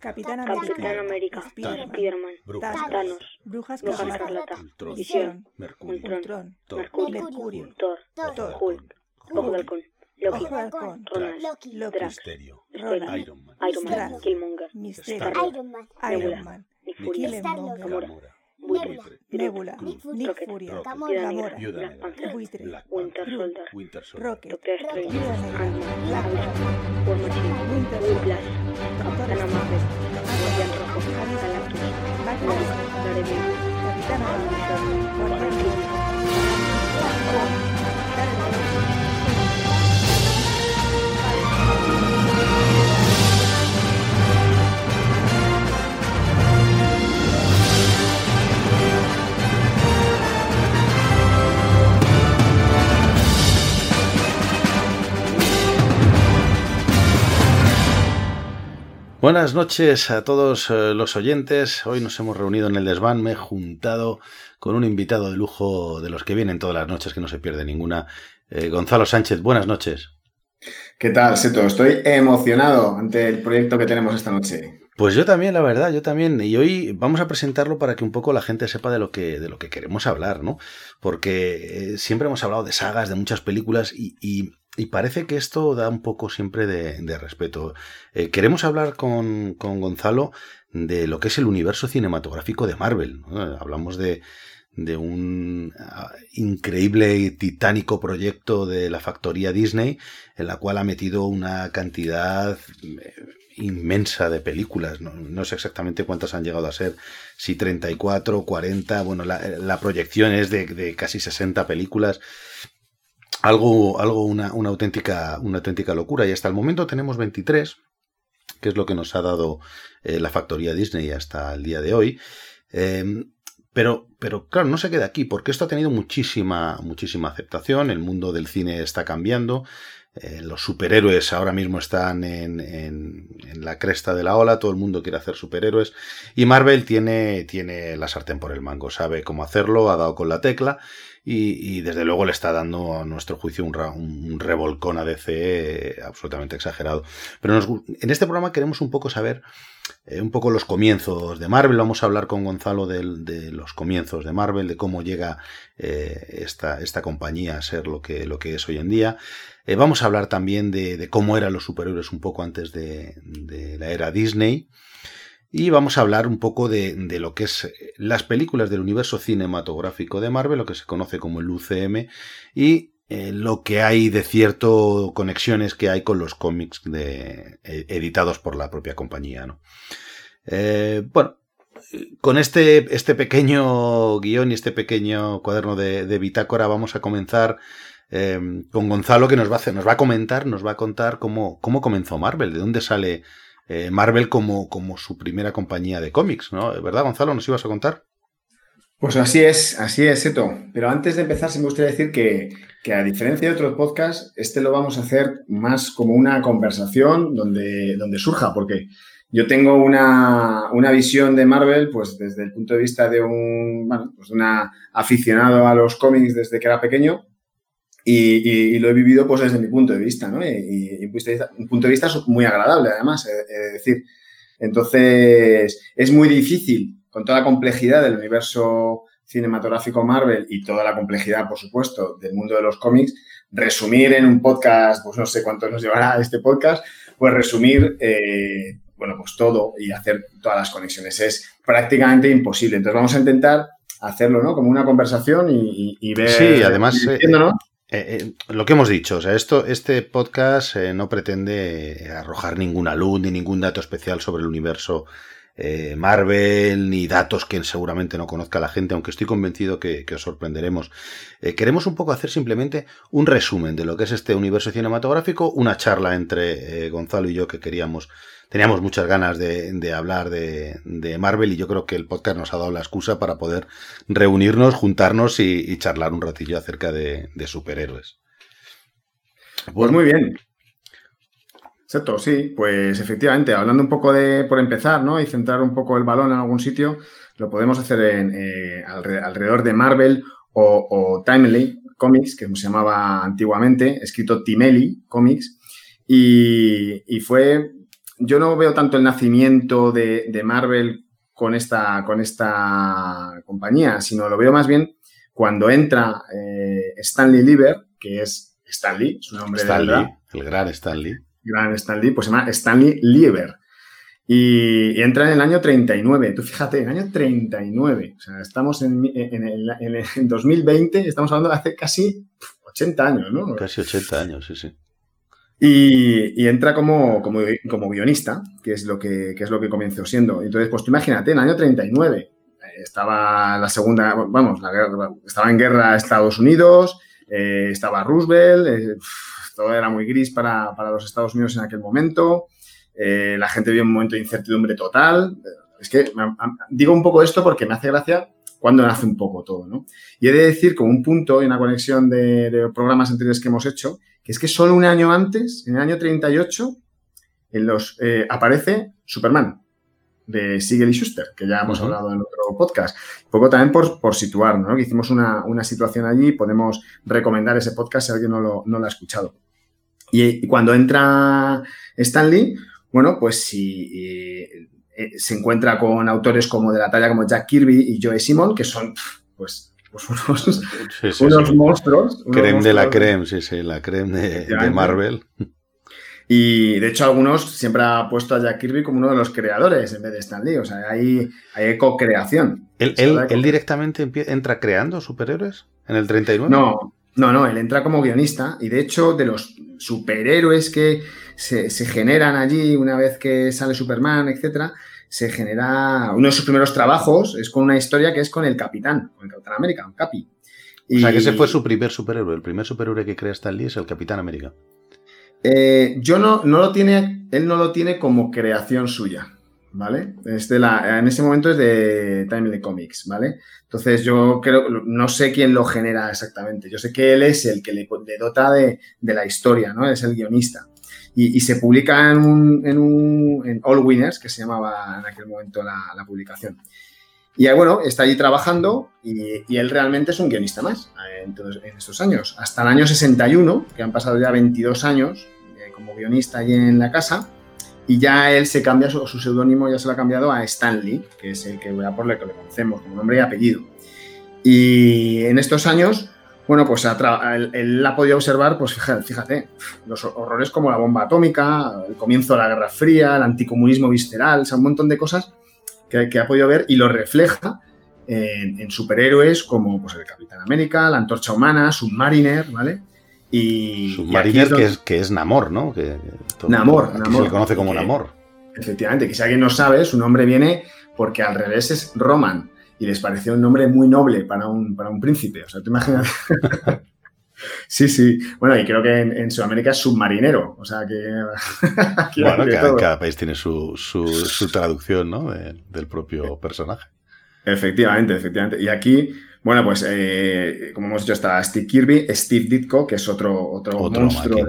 Capitán América. Capitán América. Capitán América. Spiderman. Spiderman. Brujas. Thanos. Brujas Bruja Escarlata. Escarlata. Ultron. Visión. Mercurio. Ultron. Mercurio. Mercurio. Thor. Thor. Hulk. Ojo de halcón. Loki. Ojo de halcón. Ronald. Loki. Drax. Misterio. Ronald. Iron Man. Iron Man. Killmonger. Misterio. Iron Man, Iron Man. Nick Fury. Killmonger. Gamora. Buitre. Nebula. Nebula. Nick. Rocket. Gamora, Black. Panther. Buitre. Winter. Soldier. Winter Soldier. Rocket. Doctor Strange. Ant-Man. Black. War Machine. Winter Whiplash. Doctor Capitana Strange. Marvel. Guardián Rojo. Capitán Galactus. Black Daredevil. Buenas noches a todos eh, los oyentes. Hoy nos hemos reunido en el desván. Me he juntado con un invitado de lujo de los que vienen todas las noches, que no se pierde ninguna. Eh, Gonzalo Sánchez, buenas noches. ¿Qué tal, Seto? Estoy emocionado ante el proyecto que tenemos esta noche. Pues yo también, la verdad, yo también. Y hoy vamos a presentarlo para que un poco la gente sepa de lo que, de lo que queremos hablar, ¿no? Porque eh, siempre hemos hablado de sagas, de muchas películas y, y- y parece que esto da un poco siempre de, respeto. Eh, queremos hablar con, con Gonzalo de lo que es el universo cinematográfico de Marvel. Hablamos de, de un ah, increíble y titánico proyecto de la factoría Disney, en la cual ha metido una cantidad eh, inmensa de películas. No, sé exactamente cuántas han llegado a ser, si 34, 40, bueno, la, proyección es de, de casi 60 películas. Algo, algo una, una, auténtica, una auténtica locura. Y hasta el momento tenemos 23, que es lo que nos ha dado eh, la factoría Disney hasta el día de hoy. Eh, pero, pero claro, no se queda aquí, porque esto ha tenido muchísima, muchísima aceptación. El mundo del cine está cambiando. Eh, los superhéroes ahora mismo están en, en, en, la cresta de la ola, todo el mundo quiere hacer superhéroes. Y Marvel tiene, tiene la sartén por el mango, sabe cómo hacerlo, ha dado con la tecla. Y, desde luego le está dando a nuestro juicio un, revolcón a DC eh, absolutamente exagerado. Pero en este programa queremos un poco saber eh, un poco los comienzos de Marvel. Vamos a hablar con Gonzalo de, de los comienzos de Marvel, de cómo llega eh, esta, esta, compañía a ser lo que, lo que es hoy en día. Vamos a hablar también de, cómo eran los superhéroes un poco antes de, la era Disney. Y vamos a hablar un poco de, de, lo que es las películas del universo cinematográfico de Marvel, lo que se conoce como el UCM, y eh, lo que hay de cierto conexiones que hay con los cómics de, eh, editados por la propia compañía. ¿no? Eh, bueno, con este, este pequeño guion y este pequeño cuaderno de, de bitácora vamos a comenzar eh, con Gonzalo que nos va, a nos va a comentar, nos va a contar cómo, cómo comenzó Marvel, de dónde sale eh, Marvel como, como su primera compañía de cómics, ¿no? ¿Verdad, Gonzalo? ¿Nos ibas a contar? Pues así es, así es, Seto. Pero antes de empezar, sí me gustaría decir que, que, a diferencia de otros podcasts, este lo vamos a hacer más como una conversación donde, donde surja, porque yo tengo una, una, visión de Marvel, pues desde el punto de vista de un, bueno, pues una aficionado a los cómics desde que era pequeño. Y, y, y, lo he vivido pues desde mi punto de vista, ¿no? Y, y un punto de vista muy agradable, además, es decir. Entonces, es muy difícil, con toda la complejidad del universo cinematográfico Marvel y toda la complejidad, por supuesto, del mundo de los cómics, resumir en un podcast, pues no sé cuánto nos llevará este podcast, pues resumir, eh, bueno, pues todo y hacer todas las conexiones. Es prácticamente imposible. Entonces, vamos a intentar hacerlo, ¿no? Como una conversación y, y ver... Sí, además... Eh, eh, lo que hemos dicho, o sea, esto, este podcast eh, no pretende arrojar ninguna luz ni ningún dato especial sobre el universo eh, Marvel ni datos que seguramente no conozca la gente, aunque estoy convencido que, os sorprenderemos. Eh, queremos un poco hacer simplemente un resumen de lo que es este universo cinematográfico, una charla entre eh, Gonzalo y yo que queríamos, teníamos muchas ganas de, hablar de, Marvel y yo creo que el podcast nos ha dado la excusa para poder reunirnos, juntarnos y, charlar un ratillo acerca de, superhéroes. Pues muy bien. Exacto, sí, pues efectivamente, hablando un poco de, por empezar, ¿no? Y centrar un poco el balón en algún sitio, lo podemos hacer en, eh, alrededor de Marvel o, Timely Comics, que se llamaba antiguamente, escrito Timely Comics, y, fue, yo no veo tanto el nacimiento de, Marvel con esta, con esta compañía, sino lo veo más bien cuando entra eh, Stanley Lieber, que es Stanley, su nombre Stanley, el gran Stanley gran Stanley, pues se llama Stanley Lieber. Y, entra en el año 39. Tú fíjate, en el año 39. O sea, estamos en, en, 2020, estamos hablando de hace casi 80 años, ¿no? Casi 80 años, sí, sí. Y, entra como, como, como, guionista, que es, lo que, es lo que comenzó siendo. Entonces, pues tú imagínate, en el año 39 eh, estaba la segunda, vamos, la guerra, estaba en guerra Estados Unidos, eh, estaba Roosevelt, eh, todo era muy gris para, los Estados Unidos en aquel momento. Eh, la gente vive un momento de incertidumbre total. Es que digo un poco esto porque me hace gracia cuando nace un poco todo, ¿no? Y he de decir, como un punto y una conexión de, programas anteriores que hemos hecho, que es que solo un año antes, en el año 38, en los, eh, aparece Superman de Siegel y Schuster, que ya hemos hablado en otro podcast. Un poco también por, por situar, ¿no? Que hicimos una, situación allí, podemos recomendar ese podcast si alguien no lo, no lo ha escuchado. Y, cuando entra Stanley, bueno, pues si eh, se encuentra con autores como de la talla como Jack Kirby y Joe Simon, que son pues, pues unos, monstruos. creme de la creme, sí, sí, la creme de, Marvel. Y de hecho, algunos siempre ha puesto a Jack Kirby como uno de los creadores en vez de Stan Lee. O sea, hay, hay co-creación. ¿Él, él, directamente entra creando superhéroes en el 39? No, no, no, él entra como guionista y de hecho de los superhéroes que se, generan allí una vez que sale Superman, etcétera, se genera uno de sus primeros trabajos es con una historia que es con el Capitán, con el Capitán América, un Capi. O sea, que ese fue su primer superhéroe. El primer superhéroe que crea Stan Lee es el Capitán América. Eh, yo no, no lo tiene, él no lo tiene como creación suya. ¿Vale? la, en ese momento es de Timely Comics, ¿vale? Entonces yo creo, no sé quién lo genera exactamente, yo sé que él es el que le, dota de, la historia, ¿no? Es el guionista. Y, se publica en un, en un All Winners, que se llamaba en aquel momento la, publicación. Y bueno, está allí trabajando y, él realmente es un guionista más eh, en, estos años. Hasta el año 61, que han pasado ya 22 años eh, como guionista allí en la casa, y ya él se cambia, su, seudónimo ya se lo ha cambiado a Stanley, que es el que voy a por el que le conocemos como nombre y apellido. Y en estos años, bueno, pues él, ha podido observar, pues fíjate, los horrores como la bomba atómica, el comienzo de la Guerra Fría, el anticomunismo visceral, o sea, un montón de cosas que, ha podido ver y lo refleja en, superhéroes como pues, el Capitán América, la Antorcha Humana, Submariner, ¿vale? Y, Submariner, que, es, que es Namor, ¿no? Que, Namor, Namor. Se le conoce como Namor. Efectivamente, que si alguien no sabe, su nombre viene porque al revés es Roman y les pareció un nombre muy noble para un, para un príncipe. O sea, te imaginas. sí, sí. Bueno, y creo que en, Sudamérica es submarinero. O sea, que. bueno, cada, país tiene su, traducción, ¿no? del propio personaje. Efectivamente, efectivamente. Y aquí bueno, pues eh, como hemos dicho, está Steve Kirby, Steve Ditko, que es otro, otro, monstruo.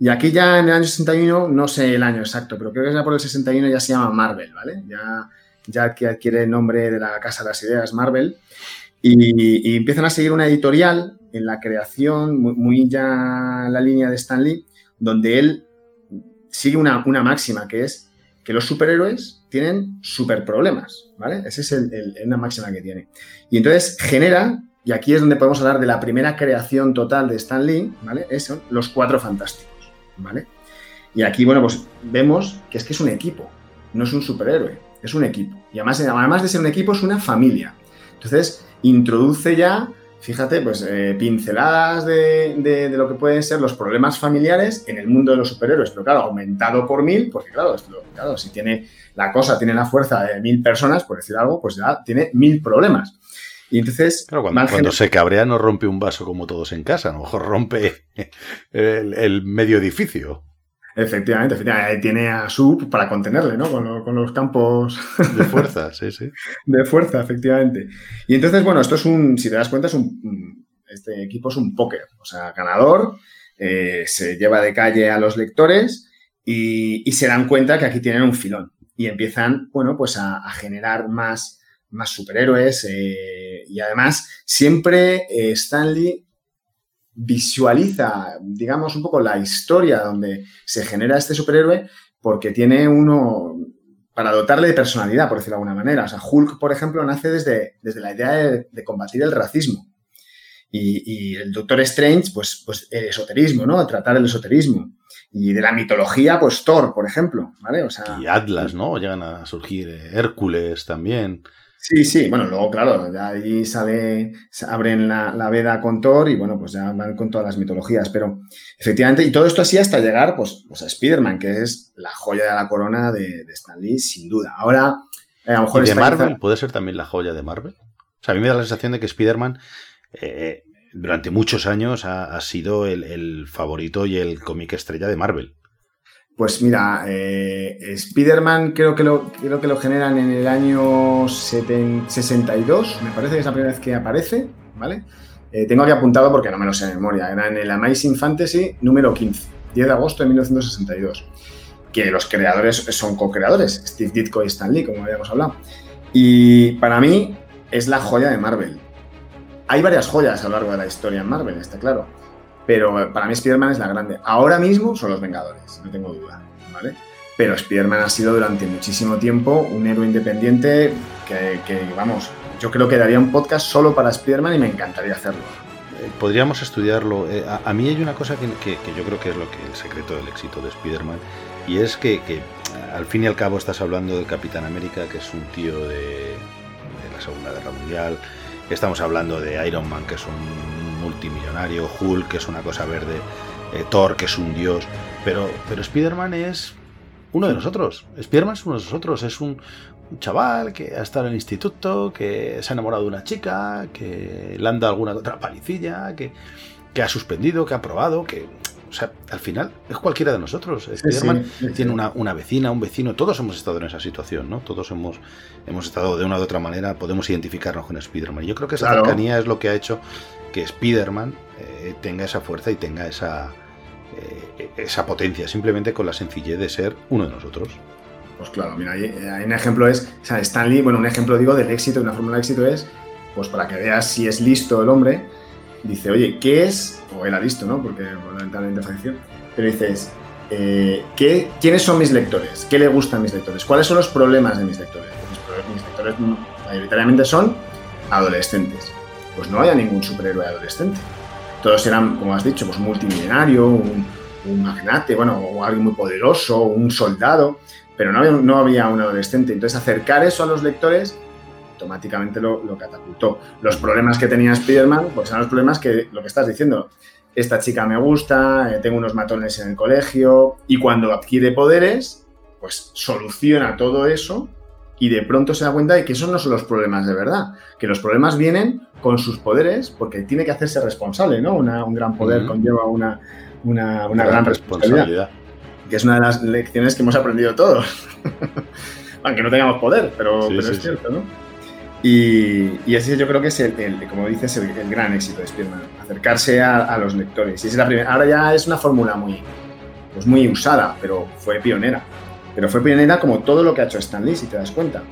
Y aquí ya en el año 61, no sé el año exacto, pero creo que ya por el 61 ya se llama Marvel, ¿vale? Ya, ya que adquiere el nombre de la Casa de las Ideas, Marvel. Y, empiezan a seguir una editorial en la creación, muy, ya la línea de Stan Lee, donde él sigue una, una máxima que es que los superhéroes tienen super problemas, ¿vale? Esa es el, una máxima que tiene. Y entonces genera, y aquí es donde podemos hablar de la primera creación total de Stan Lee, ¿vale? Son los cuatro fantásticos, ¿vale? Y aquí, bueno, pues vemos que es que es un equipo, no es un superhéroe, es un equipo. Y además, además de ser un equipo, es una familia. Entonces, introduce ya fíjate, pues eh, pinceladas de, de- de lo que pueden ser los problemas familiares en el mundo de los superhéroes, pero claro, aumentado por mil, porque claro, esto- claro, si tiene la cosa, tiene la fuerza de mil personas, por decir algo, pues ya tiene mil problemas. Y entonces, Claro, cuando, se cabrea no rompe un vaso como todos en casa, a lo mejor rompe el, el medio edificio efectivamente, efectivamente, tiene a Sub para contenerle, ¿no? Con, lo- con los campos de fuerza, sí, sí. de fuerza, efectivamente. Y entonces, bueno, esto es un, si te das cuenta, es un, un- este equipo es un póker, o sea, ganador, eh, se lleva de calle a los lectores y, y se dan cuenta que aquí tienen un filón y empiezan, bueno, pues a, a generar más, más superhéroes eh, y además siempre eh, Stanley visualiza, digamos, un poco la historia donde se genera este superhéroe porque tiene uno, para dotarle de personalidad, por decirlo de alguna manera. O sea, Hulk, por ejemplo, nace desde, desde la idea de, combatir el racismo. Y, y el Doctor Strange, pues, pues el esoterismo, ¿no? Tratar el esoterismo. Y de la mitología, pues Thor, por ejemplo, ¿vale? O sea, Y Atlas, ¿no? Llegan a surgir eh, Hércules también. Sí, sí, bueno, luego, claro, de ahí sale, abren la, la veda con Thor y bueno, pues ya van con todas las mitologías, pero efectivamente, y todo esto así hasta llegar, pues, pues a Spider-Man, que es la joya de la corona de, de Stan Lee, sin duda. Ahora, eh, a lo mejor ¿Y de Marvel? quizá- ¿Puede ser también la joya de Marvel? O sea, a mí me da la sensación de que Spider-Man eh, durante muchos años ha, ha sido el, el favorito y el cómic estrella de Marvel. Pues mira, eh, Spider-Man creo que, lo, creo que lo generan en el año 70 62, me parece que es la primera vez que aparece, ¿vale? Eh, tengo aquí apuntado porque no me lo sé de memoria, era en el Amazing Fantasy número 15, 10 de agosto de 1962, que los creadores son co-creadores, Steve Ditko y Stan Lee, como habíamos hablado. Y para mí es la joya de Marvel. Hay varias joyas a lo largo de la historia en Marvel, está claro. Pero para mí Spider-Man es la grande. Ahora mismo son los Vengadores, no tengo duda, ¿vale? Pero Spider-Man ha sido durante muchísimo tiempo un héroe independiente que, que, vamos, yo creo que daría un podcast solo para Spider-Man y me encantaría hacerlo. Eh, Podríamos estudiarlo. Eh, a mí hay una cosa que, que- que yo creo que es lo que el secreto del éxito de Spider-Man y es que, que, al fin y al cabo estás hablando del Capitán América, que es un tío de, de la Segunda Guerra Mundial. Estamos hablando de Iron Man, que es un multimillonario, Hulk, que es una cosa verde, eh, Thor, que es un dios. Pero, pero Spider-Man es uno de nosotros. Spider-Man es uno de nosotros. Es un, chaval que ha estado en el instituto, que se ha enamorado de una chica, que le han dado alguna otra palicilla, que, que ha suspendido, que ha probado, que. O sea, al final es cualquiera de nosotros. Spider-Man sí, sí. tiene una, una vecina, un vecino, todos hemos estado en esa situación, ¿no? Todos hemos, hemos estado de una u otra manera, podemos identificarnos con Spider-Man. Yo creo que esa Claro. cercanía es lo que ha hecho que Spider-Man eh, tenga esa fuerza y tenga esa, eh, esa potencia, simplemente con la sencillez de ser uno de nosotros. Pues claro, mira, un ejemplo es, o sea, Stan Lee, bueno, un ejemplo digo del éxito, de una fórmula de éxito es, pues para que veas si es listo el hombre, dice, oye, ¿qué es? O era listo, ¿no? Porque lamentablemente falleció. Pero dices, eh, ¿qué, ¿quiénes son mis lectores? ¿Qué le gustan mis lectores? ¿Cuáles son los problemas de mis lectores? Pues mis, lectores mayoritariamente son adolescentes. Pues no haya ningún superhéroe adolescente. Todos eran, como has dicho, pues multimillonario, un, un magnate, bueno, o alguien muy poderoso, un soldado, pero no había, no había un adolescente. Entonces, acercar eso a los lectores automáticamente lo, lo catapultó. Los problemas que tenía Spider-Man, pues eran los problemas que, lo que estás diciendo, esta chica me gusta, eh, tengo unos matones en el colegio, y cuando adquiere poderes, pues soluciona todo eso y de pronto se da cuenta de que esos no son los problemas de verdad, que los problemas vienen con sus poderes porque tiene que hacerse responsable, ¿no? Una- un gran poder conlleva una, una, una gran responsabilidad que es una de las lecciones que hemos aprendido todos. Aunque no tengamos poder, pero, Sí, pero sí, es sí. cierto, ¿no? Y, y ese yo creo que es, el, el- como dices, el, el gran éxito de Spiderman, acercarse a, a los lectores. Y es la primera, ahora ya es una fórmula muy, pues muy usada, pero fue pionera. Pero fue pionera como todo lo que ha hecho Stan Lee, si te das cuenta.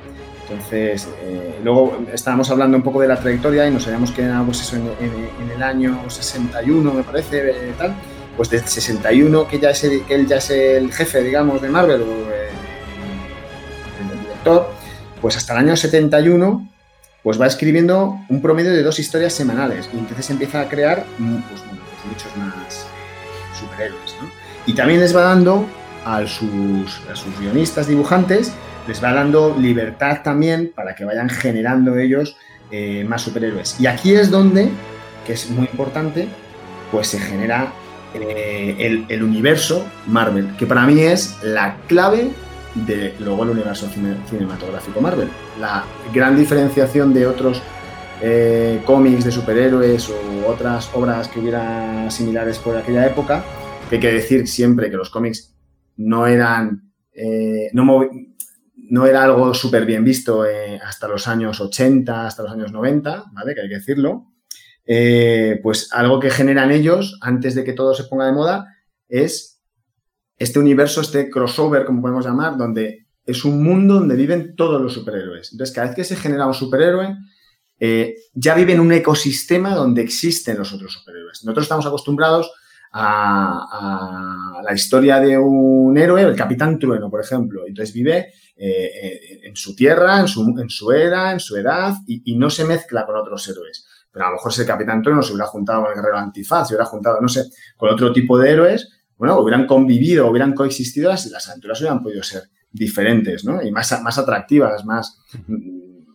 Entonces, eh, luego estábamos hablando un poco de la trayectoria y nos habíamos quedado pues eso, en, en- en el año 61, me parece, eh, tal. Pues desde 61, que, ya es el- que él ya es el jefe, digamos, de Marvel, o eh, el director, pues hasta el año 71, pues va escribiendo un promedio de dos historias semanales. Y entonces empieza a crear mm, pues, pues muchos más superhéroes, ¿no? Y también les va dando a sus, a sus guionistas, dibujantes, les va dando libertad también para que vayan generando ellos eh, más superhéroes. Y aquí es donde que es muy importante, pues se genera eh, el, el universo Marvel, que para mí es la clave de luego el universo cine- cinematográfico Marvel. La gran diferenciación de otros eh, cómics de superhéroes o otras obras que hubiera similares por aquella época, que hay que decir siempre que los cómics no eran, eh, no, era algo súper bien visto eh, hasta los años 80, hasta los años 90, ¿vale? Que hay que decirlo. Pues algo que generan ellos antes de que todo se ponga de moda es este universo, este crossover, como podemos llamar, donde es un mundo donde viven todos los superhéroes. Entonces, cada vez que se genera un superhéroe, eh, ya vive en un ecosistema donde existen los otros superhéroes. Nosotros estamos acostumbrados a, la historia de un héroe, el Capitán Trueno, por ejemplo. Entonces vive eh, en su tierra, en su, en su era, en su edad, y, y no se mezcla con otros héroes. Pero a lo mejor ese Capitán Trueno se hubiera juntado con el Guerrero Antifaz, se hubiera juntado, no sé, con otro tipo de héroes, bueno, hubieran convivido, hubieran coexistido y las aventuras hubieran podido ser diferentes, ¿no? Y más, más atractivas, más,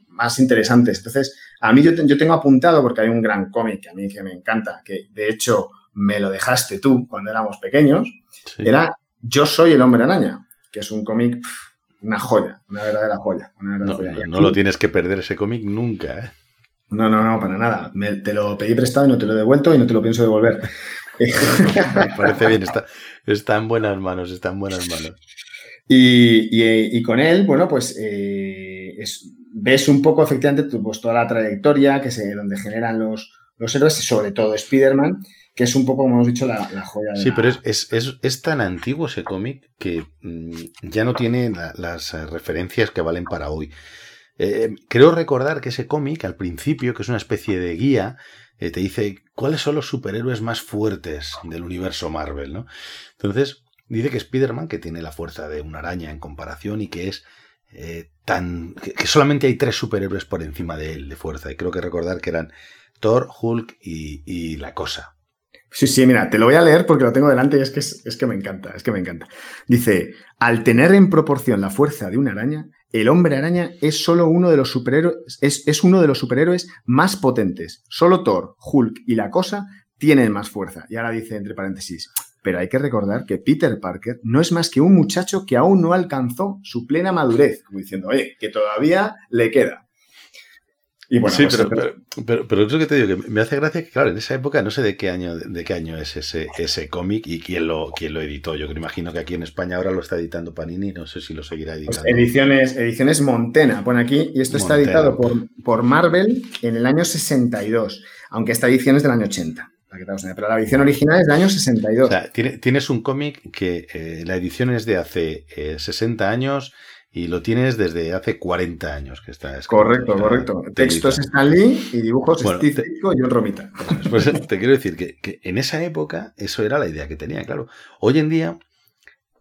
más interesantes. Entonces, a mí yo, te- yo tengo apuntado, porque hay un gran cómic que a mí que me encanta, que de hecho me lo dejaste tú cuando éramos pequeños, Sí. era Yo soy el hombre araña, que es un cómic, una joya, una verdadera joya. Una verdadera No, joya. lo tienes que perder ese cómic nunca, ¿eh? no, no, no, para nada. Me- te lo pedí prestado y no te lo he devuelto y no te lo pienso devolver. Me parece bien, está, está en buenas manos, está en buenas manos. Y, y- y con él, bueno, pues eh, es- ves un poco efectivamente pues, toda la trayectoria que se, donde generan los, los héroes y sobre todo Spider-Man, que es un poco, como hemos dicho, la, la joya de Sí, la- pero es, es, es- es tan antiguo ese cómic que mm, ya no tiene la- las referencias que valen para hoy. Eh, creo recordar que ese cómic, al principio, que es una especie de guía, eh, te dice cuáles son los superhéroes más fuertes del universo Marvel, ¿no? Entonces, dice que Spider-Man, que tiene la fuerza de una araña en comparación y que es eh, tan. Que, solamente hay tres superhéroes por encima de él de fuerza. Y creo que recordar que eran Thor, Hulk y, y la cosa. Sí, sí, mira, te lo voy a leer porque lo tengo delante y es que, es que me encanta, es que me encanta. Dice, al tener en proporción la fuerza de una araña, el hombre araña es solo uno de los superhéroes, es, es uno de los superhéroes más potentes. Solo Thor, Hulk y la cosa tienen más fuerza. Y ahora dice entre paréntesis, pero hay que recordar que Peter Parker no es más que un muchacho que aún no alcanzó su plena madurez, como diciendo, oye, que todavía le queda. Y bueno, sí, pues, pero, pero, pero, pero es lo que te digo, que me hace gracia que, claro, en esa época no sé de qué año, de qué año es ese, ese cómic y quién lo, quién lo editó. Yo que imagino que aquí en España ahora lo está editando Panini, no sé si lo seguirá Pues editando. ediciones, ediciones Montena, pone aquí, y esto está editado por, por Marvel en el año 62, aunque esta edición es del año 80, para que te hagas una idea, pero la edición original es del año 62. O sea, tiene- tienes un cómic que eh, la edición es de hace eh, 60 años y lo tienes desde hace 40 años que está escrito. correcto, Está correcto. editado. Texto es Stan Lee y dibujos Bueno, Steve te- Ditko y John Romita. Pues te quiero decir que, que en esa época eso era la idea que tenía, claro. Hoy en día,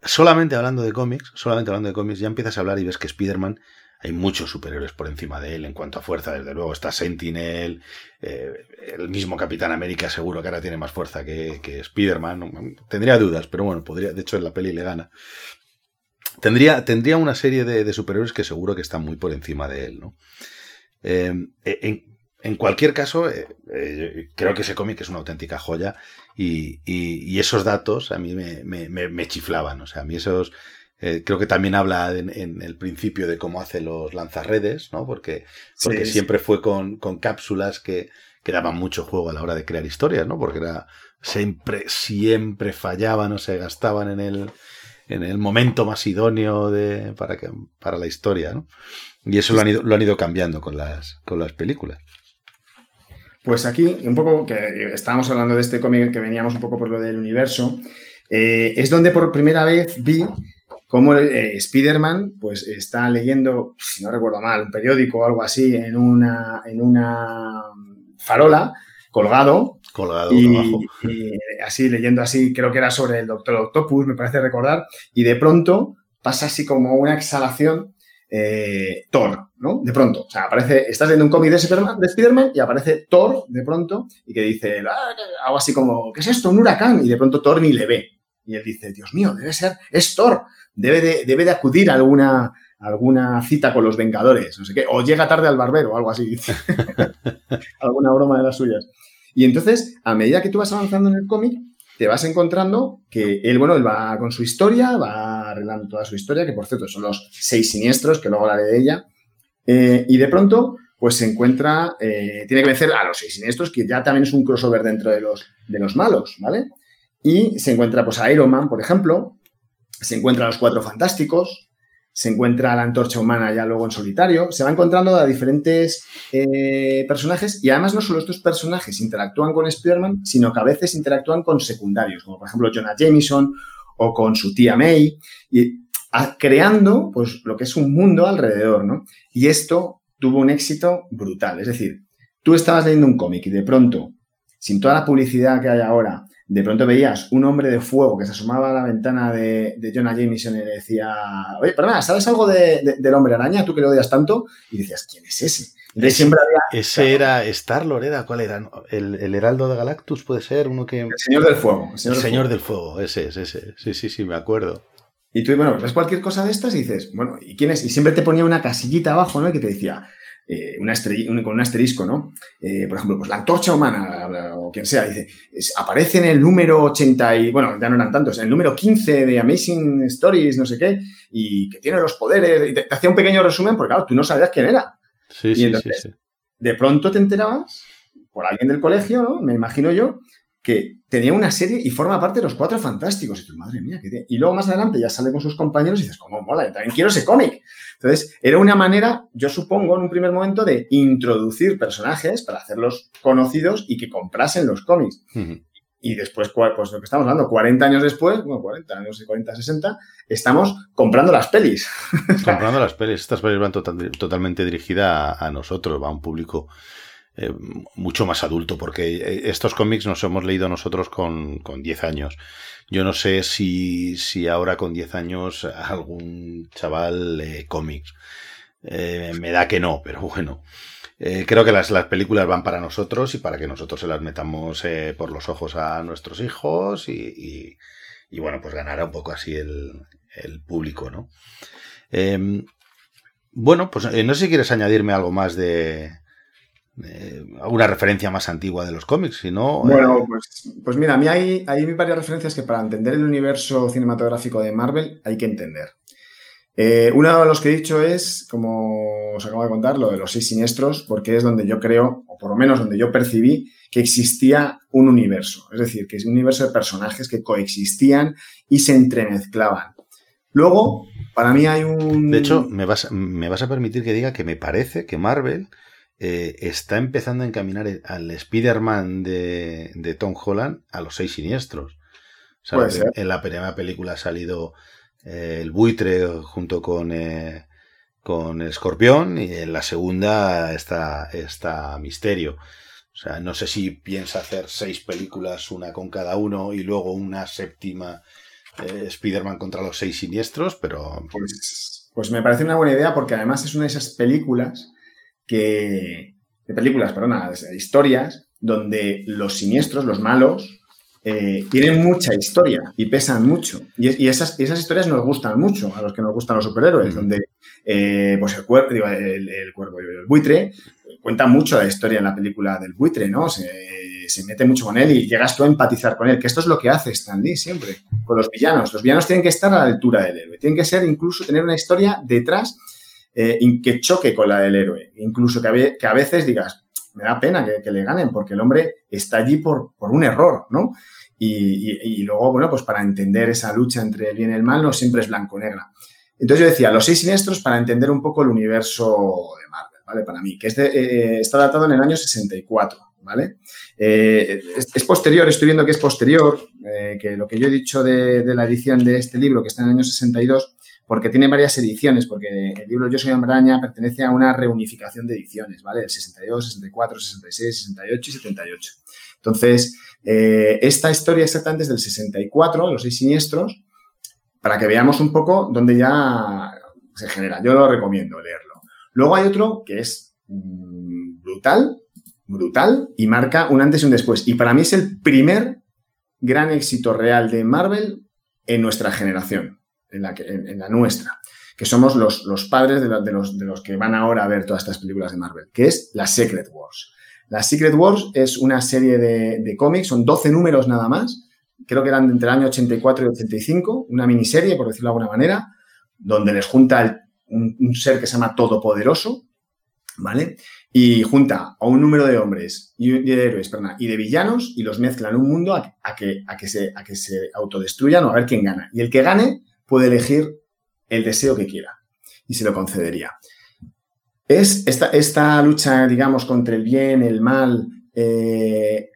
solamente hablando de cómics, solamente hablando de cómics, ya empiezas a hablar y ves que Spider-Man hay muchos superhéroes por encima de él en cuanto a fuerza, desde luego. Está Sentinel, eh, el mismo Capitán América seguro que ahora tiene más fuerza que, que Spider-Man. Tendría dudas, pero bueno, podría, de hecho en la peli le gana. Tendría, tendría una serie de, de superhéroes que seguro que están muy por encima de él, ¿no? Eh, en, en cualquier caso, eh, eh, creo que ese cómic es una auténtica joya y, y- y esos datos a mí me, me- me- me chiflaban. O sea, a mí esos... creo que también habla en, en el principio de cómo hace los lanzarredes, ¿no? Porque, porque sí. siempre fue con, con cápsulas que, que daban mucho juego a la hora de crear historias, ¿no? Porque era siempre, siempre fallaban o se gastaban en el, en el momento más idóneo de, para, que, para la historia, ¿no? Y eso lo han ido, lo han ido cambiando con las, con las películas. Pues aquí, un poco, que estábamos hablando de este cómic que veníamos un poco por lo del universo, eh, es donde por primera vez vi cómo eh, Spider-Man pues, está leyendo, si no recuerdo mal, un periódico o algo así en una, en una farola, colgado, Colgado y, abajo. y así leyendo así, creo que era sobre el Doctor Octopus, me parece recordar, y de pronto pasa así como una exhalación eh, Thor, ¿no? De pronto, o sea, aparece, estás viendo un cómic de Spider-Man de Spider-Man y aparece Thor de pronto y que dice "Ah", algo así como, ¿qué es esto? Un huracán. Y de pronto Thor ni le ve. Y él dice, Dios mío, debe ser, es Thor, debe de, debe de acudir a alguna, alguna cita con los Vengadores, no sé qué, o llega tarde al barbero o algo así, alguna broma de las suyas. Y entonces, a medida que tú vas avanzando en el cómic, te vas encontrando que él, bueno, él va con su historia, va arreglando toda su historia, que por cierto son los seis siniestros, que luego hablaré de ella, eh, y de pronto, pues se encuentra, eh, tiene que vencer a los seis siniestros, que ya también es un crossover dentro de los, de los malos, ¿vale? Y se encuentra, pues, a Iron Man, por ejemplo, se encuentra a los cuatro fantásticos, se encuentra la antorcha humana ya luego en solitario, se va encontrando a diferentes eh, personajes y además no solo estos personajes interactúan con Spider-Man, sino que a veces interactúan con secundarios, como por ejemplo Jonah Jameson o con su tía May, y creando pues lo que es un mundo alrededor, ¿no? Y esto tuvo un éxito brutal, es decir, tú estabas leyendo un cómic y de pronto, sin toda la publicidad que hay ahora, de pronto veías un hombre de fuego que se asomaba a la ventana de, de Jonah Jameson y le decía, oye, perdona, ¿sabes algo de, del hombre araña? Tú que lo odias tanto. Y decías, ¿quién es ese? Ese, siempre había, ese era Star-Lord, ¿era? ¿Cuál era? ¿El, ¿El, Heraldo de Galactus puede ser? Uno que... El Señor del Fuego. El Señor, el señor del, fuego. fuego, ese es, ese. Sí, sí, sí, me acuerdo. Y tú, bueno, ves cualquier cosa de estas y dices, bueno, ¿y quién es? Y siempre te ponía una casillita abajo, ¿no? Y que te decía, eh, una un, con un asterisco, ¿no? Eh, por ejemplo, pues la antorcha humana o quien sea, dice, es, aparece en el número 80 y, bueno, ya no eran tantos, en el número 15 de Amazing Stories, no sé qué, y que tiene los poderes, y te, te hacía un pequeño resumen porque, claro, tú no sabías quién era. Sí, y sí, entonces, sí, sí. de pronto te enterabas, por alguien del colegio, ¿no? Me imagino yo, que tenía una serie y forma parte de los Cuatro Fantásticos. Y tú, madre mía, ¿qué Y luego más adelante ya sale con sus compañeros y dices, ¿cómo mola? Yo también quiero ese cómic. Entonces, era una manera, yo supongo, en un primer momento, de introducir personajes para hacerlos conocidos y que comprasen los cómics. Uh -huh. Y después, pues lo que estamos hablando, 40 años después, bueno, 40, no sé, 40, 60, estamos comprando las pelis. comprando las pelis. Estas pelis van total, totalmente dirigidas a, a nosotros, va a un público eh, mucho más adulto, porque estos cómics nos hemos leído nosotros con, con 10 años. Yo no sé si, si ahora con 10 años algún chaval lee cómics. Eh, me da que no, pero bueno. Eh, creo que las, las, películas van para nosotros y para que nosotros se las metamos eh, por los ojos a nuestros hijos y, y, bueno, pues ganará un poco así el, el público, ¿no? Eh, bueno, pues no sé si quieres añadirme algo más de, eh, alguna referencia más antigua de los cómics, si no... Bueno, pues, pues, mira, a mí hay, hay, varias referencias que para entender el universo cinematográfico de Marvel hay que entender. Eh, uno de los que he dicho es, como os acabo de contar, lo de los seis siniestros, porque es donde yo creo, o por lo menos donde yo percibí, que existía un universo. Es decir, que es un universo de personajes que coexistían y se entremezclaban. Luego, para mí hay un... De hecho, me vas, me vas a permitir que diga que me parece que Marvel eh, está empezando a encaminar al Spider-Man de, de, Tom Holland a los seis siniestros. O sea, en, en la primera película ha salido eh, el buitre junto con, eh, con el escorpión y en la segunda está, está Misterio. O sea, no sé si piensa hacer seis películas, una con cada uno, y luego una séptima eh, Spider-Man contra los seis siniestros, pero... Pues, pues me parece una buena idea porque además es una de esas películas que, de películas, perdona, de historias, donde los siniestros, los malos, eh, tienen mucha historia y pesan mucho. Y, y esas, esas, historias nos gustan mucho a los que nos gustan los superhéroes, mm. donde eh, pues el, cuerpo, digo, el, el, cuerpo, el buitre, cuenta mucho la historia en la película del buitre, ¿no? Se, se, mete mucho con él y llegas tú a empatizar con él, que esto es lo que hace Stan Lee siempre, con los villanos. Los villanos tienen que estar a la altura del héroe, tienen que ser incluso tener una historia detrás eh, que choque con la del héroe. Incluso que a, veces digas, me da pena que, le ganen, porque el hombre está allí por, un error, ¿no? Y, luego, bueno, pues para entender esa lucha entre el bien y el mal no siempre es blanco-negra. Entonces yo decía, los seis siniestros para entender un poco el universo de Marvel, ¿vale? Para mí, que es de, eh, está datado en el año 64, ¿vale? Eh, es, posterior, estoy viendo que es posterior, eh, que lo que yo he dicho de, de, la edición de este libro, que está en el año 62, porque tiene varias ediciones, porque el libro Yo soy Hombraña pertenece a una reunificación de ediciones, ¿vale? El 62, 64, 66, 68 y 78. Entonces, eh, esta historia exactamente es del 64, los seis siniestros, para que veamos un poco dónde ya se genera. Yo lo recomiendo leerlo. Luego hay otro que es mmm, brutal, brutal, y marca un antes y un después. Y para mí es el primer gran éxito real de Marvel en nuestra generación en la, que, en, la nuestra, que somos los, los padres de, los, de, los, que van ahora a ver todas estas películas de Marvel, que es la Secret Wars. La Secret Wars es una serie de, de cómics, son 12 números nada más, creo que eran entre el año 84 y 85, una miniserie, por decirlo de alguna manera, donde les junta un, ser que se llama Todopoderoso, ¿vale? Y junta a un número de hombres y de héroes, perdón, y de villanos y los mezcla en un mundo a, a que, a, que se, a que se autodestruyan o a ver quién gana. Y el que gane puede elegir el deseo que quiera y se lo concedería. Es esta, esta lucha, digamos, contra el bien, el mal, eh,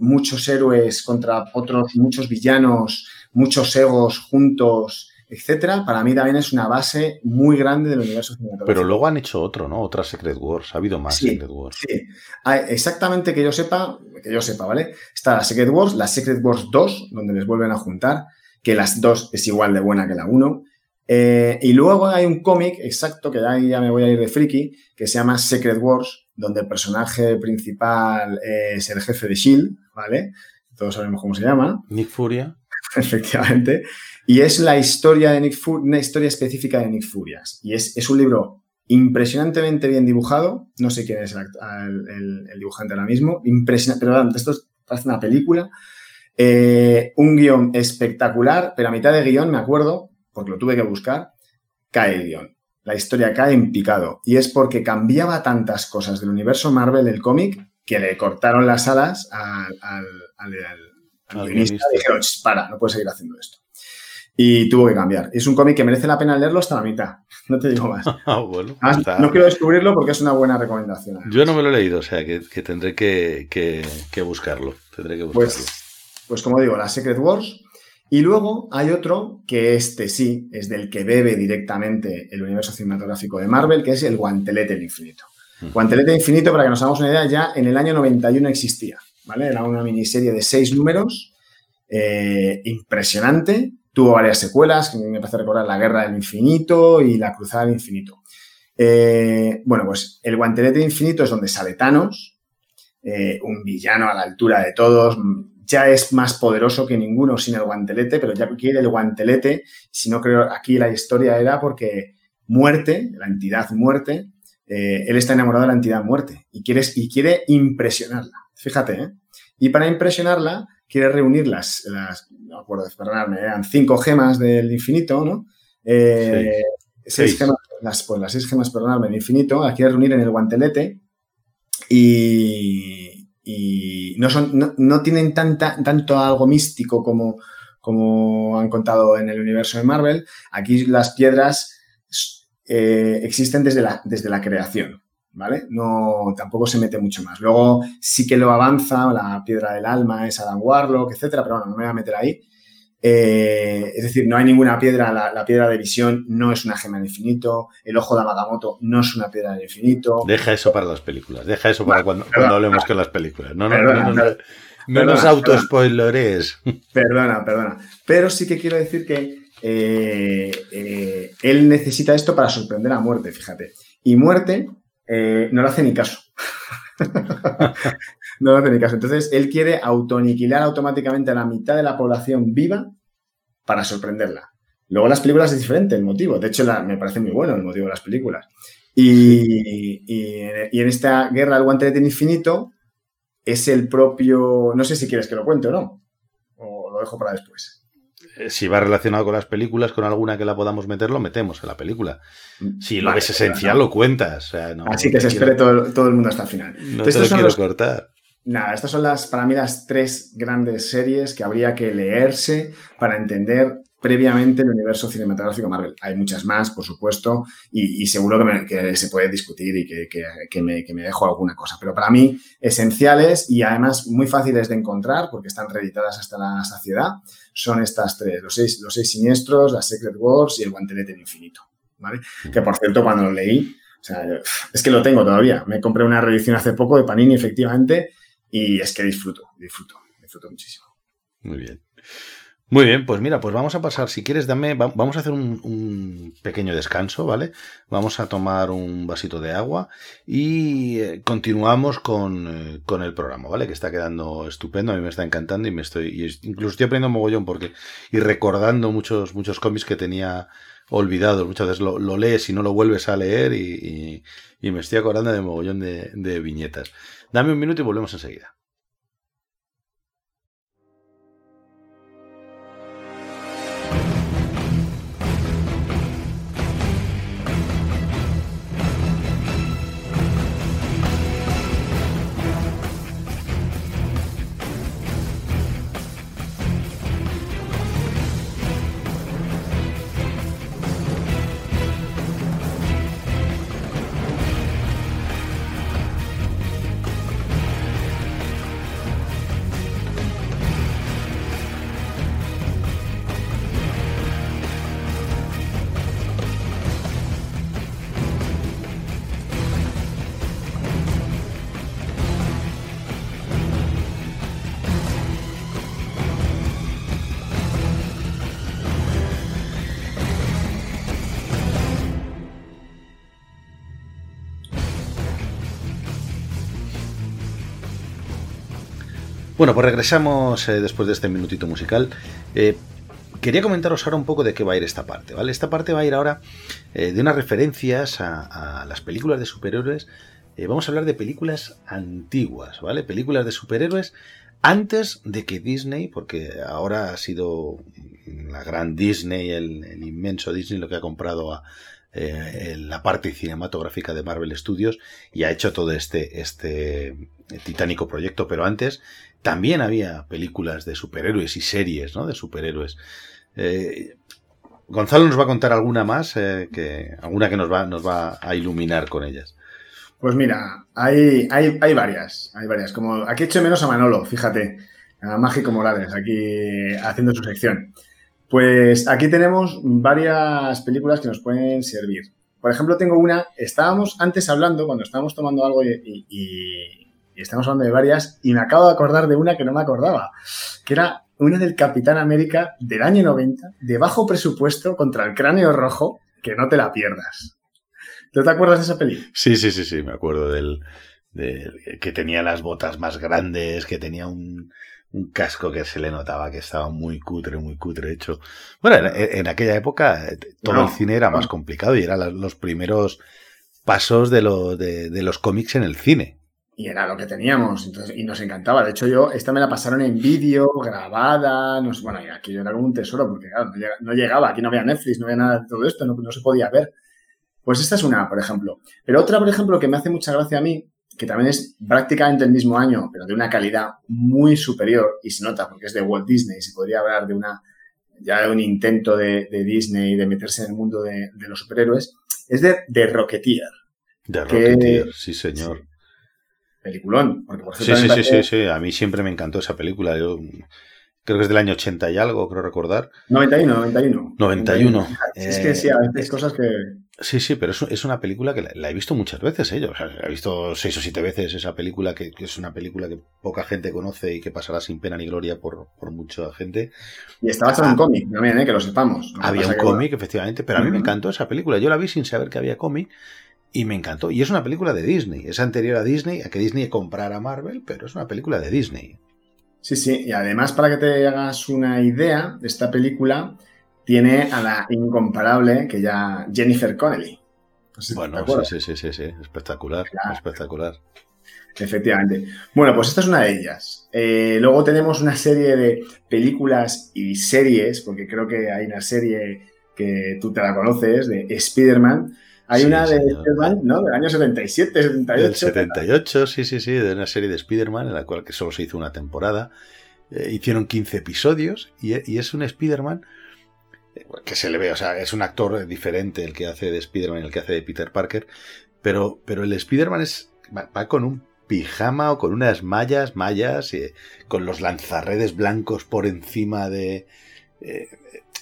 muchos héroes contra otros, muchos villanos, muchos egos juntos, etcétera, para mí también es una base muy grande del universo cinematográfico. Pero luego han hecho otro, ¿no? Otra Secret Wars. Ha habido más Sí. Secret Wars. Sí, Ah, exactamente que yo sepa, que yo sepa, ¿vale? Está la Secret Wars, la Secret Wars 2, donde les vuelven a juntar, que las dos es igual de buena que la 1. Eh, y luego hay un cómic, exacto, que ahí ya me voy a ir de friki, que se llama Secret Wars, donde el personaje principal es el jefe de S.H.I.E.L.D., ¿vale? Todos sabemos cómo se llama, Nick Furia. efectivamente. Y es la historia de Nick Fu- una historia específica de Nick Furias. Y es, es un libro impresionantemente bien dibujado. No sé quién es el, el- dibujante ahora mismo. Impresionante, pero esto es- parece una película. Eh, un guion espectacular, pero a mitad de guion, me acuerdo, porque lo tuve que buscar, cae el guion. La historia cae en picado. Y es porque cambiaba tantas cosas del universo Marvel, el cómic, que le cortaron las alas al, al, al- al- guionista. Dijeron, "Ch, para, no puedes seguir haciendo esto. Y tuvo que cambiar. Es un cómic que merece la pena leerlo hasta la mitad. No te digo más. Ah, bueno. Está. No quiero descubrirlo porque es una buena recomendación. Yo no me lo he leído, o sea que, que tendré que, que- que buscarlo. Tendré que buscarlo. Pues, pues como digo, la Secret Wars. Y luego hay otro que este sí es del que bebe directamente el universo cinematográfico de Marvel, que es el Guantelete del Infinito. Guantelete del Infinito, para que nos hagamos una idea, ya en el año 91 existía. ¿vale? Era una miniserie de seis números, eh, impresionante. Tuvo varias secuelas, que me parece recordar La Guerra del Infinito y La Cruzada del Infinito. Eh, bueno, pues el Guantelete Infinito es donde sale Thanos, eh, un villano a la altura de todos, ya es más poderoso que ninguno sin el guantelete, pero ya quiere el guantelete, si no creo, aquí la historia era porque muerte, la entidad muerte, eh, él está enamorado de la entidad muerte y quiere, y quiere impresionarla, fíjate, ¿eh? Y para impresionarla quiere reunir las, las no acuerdo, perdonadme, eran cinco gemas del infinito, ¿no? Eh, seis. Seis. gemas, las, pues las seis gemas, perdonadme, del infinito, las quiere reunir en el guantelete y, y no, son, no, no tienen tanta, tanto algo místico como, como han contado en el universo de Marvel. Aquí las piedras eh, existen desde la, desde la creación. ¿Vale? No, tampoco se mete mucho más. Luego sí que lo avanza, la piedra del alma es Adam Warlock, etcétera, pero bueno, no me voy a meter ahí. Eh, es decir, no hay ninguna piedra, la, la, piedra de visión no es una gema del infinito, el ojo de Agamotto no es una piedra del infinito. Deja eso para las películas, deja eso para cuando, cuando hablemos con las películas. No, no, Perdona, no, no, no, no nos perdona. autospoileres. Perdona, perdona. Pero sí que quiero decir que eh, eh, él necesita esto para sorprender a muerte, fíjate. Y muerte no le hace ni caso. no le hace ni caso. Entonces, él quiere autoaniquilar automáticamente a la mitad de la población viva para sorprenderla. Luego las películas es diferente el motivo. De hecho, la, me parece muy bueno el motivo de las películas. Y, y, y en esta guerra del guantelete infinito es el propio... No sé si quieres que lo cuente o no. O lo dejo para después. Si va relacionado con las películas, con alguna que la podamos meter, lo metemos en la película. Si lo vale, ves esencial, no. lo cuentas. O sea, no, Así que se espere todo, todo, el mundo hasta el final. No Entonces, te lo quiero los, cortar. Nada, estas son las, para mí, las tres grandes series que habría que leerse para entender previamente el universo cinematográfico Marvel. Hay muchas más, por supuesto, y, y seguro que, me, que, se puede discutir y que, que me, me, dejo alguna cosa. Pero para mí, esenciales y además muy fáciles de encontrar porque están reeditadas hasta la saciedad, son estas tres, los seis, los seis siniestros, la Secret Wars y el guantelete del infinito. ¿vale? Que, por cierto, cuando lo leí, o sea, es que lo tengo todavía. Me compré una reedición hace poco de Panini, efectivamente, y es que disfruto, disfruto, disfruto muchísimo. Muy bien. Muy bien, pues mira, pues vamos a pasar, si quieres, dame, va- vamos a hacer un, un pequeño descanso, ¿vale? Vamos a tomar un vasito de agua y eh, continuamos con, eh, con el programa, ¿vale? Que está quedando estupendo, a mí me está encantando y me estoy, y incluso estoy aprendiendo mogollón porque, y recordando muchos, muchos cómics que tenía olvidados, muchas veces lo, lo lees y no lo vuelves a leer y, y- y me estoy acordando de mogollón de, de viñetas. Dame un minuto y volvemos enseguida. Bueno, pues regresamos eh, después de este minutito musical. Eh, quería comentaros ahora un poco de qué va a ir esta parte, ¿vale? Esta parte va a ir ahora eh, de unas referencias a, las películas de superhéroes. Vamos a hablar de películas antiguas, ¿vale? Películas de superhéroes antes de que Disney, porque ahora ha sido la gran Disney, el, inmenso Disney, lo que ha comprado a la parte cinematográfica de Marvel Studios y ha hecho todo este, este titánico proyecto, pero antes también había películas de superhéroes y series ¿no? de superhéroes. Eh, Gonzalo nos va a contar alguna más, eh, que, alguna que nos va, nos va a iluminar con ellas. Pues mira, hay, hay, hay varias, hay varias. Como aquí echo menos a Manolo, fíjate, a Mágico Morales, aquí haciendo su sección. Pues aquí tenemos varias películas que nos pueden servir. Por ejemplo, tengo una, estábamos antes hablando, cuando estábamos tomando algo y, y, y, estábamos hablando de varias, y me acabo de acordar de una que no me acordaba, que era una del Capitán América del año 90, de bajo presupuesto contra el cráneo rojo, que no te la pierdas. ¿Tú te acuerdas de esa peli? Sí, sí, sí, sí, me acuerdo del, del que tenía las botas más grandes, que tenía un, un casco que se le notaba que estaba muy cutre, muy cutre hecho. Bueno, en, en aquella época eh, todo No, el cine era no. más complicado y eran los primeros pasos de, lo, de, de los cómics en el cine. Y era lo que teníamos, entonces, y nos encantaba. De hecho, yo, esta me la pasaron en vídeo, grabada, no sé, bueno, y aquí yo era como un tesoro, porque claro, no llega- no llegaba, aquí no había Netflix, no había nada de todo esto, no, no se podía ver. Pues esta es una, por ejemplo. Pero otra, por ejemplo, que me hace mucha gracia a mí, que también es prácticamente el mismo año, pero de una calidad muy superior, y se nota porque es de Walt Disney, se podría hablar de una, ya de un intento de, de Disney de meterse en el mundo de, de los superhéroes, es de, de Rocketeer, De Que- Rocketeer, sí señor. Peliculón. Porque por Sí, sí, me sí, sí, sí, a mí siempre me encantó esa película. Yo creo que es del año 80 y algo, creo recordar. 91, 91. 91. Es Eh, que sí, a veces cosas que... Sí, sí, pero es, es una película que la, la he visto muchas veces, ¿eh? Yo, o sea, he visto seis o siete veces esa película, que, que es una película que poca gente conoce y que pasará sin pena ni gloria por, por mucha gente. Y está basado en un cómic también, ¿eh? que lo sepamos. Había un cómic, efectivamente, pero a mí me Ujú. encantó esa película. Yo la vi sin saber que había cómic y me encantó. Y es una película de Disney. Es anterior a Disney, a que Disney comprara Marvel, pero es una película de Disney. Sí, sí. Y además, para que te hagas una idea, esta película tiene a la incomparable que ya Jennifer Connelly. No sé si te Bueno, sí, sí, sí, sí, sí, espectacular, Claro. espectacular. Efectivamente. Bueno, pues esta es una de ellas. Eh, luego tenemos una serie de películas y series, porque creo que hay una serie que tú te la conoces, de Spider-Man. Hay Sí, una de. Spider-Man, ¿no? Del año 77, 78. Del 78, sí, sí, sí, de una serie de Spider-Man en la cual que solo se hizo una temporada. Eh, hicieron 15 episodios y, y es un Spider-Man eh, que se le ve, o sea, es un actor diferente el que hace de Spider-Man y el que hace de Peter Parker, pero, pero el Spider-Man es, va, va con un pijama o con unas mallas, mallas, eh, con los lanzarredes blancos por encima de... eh,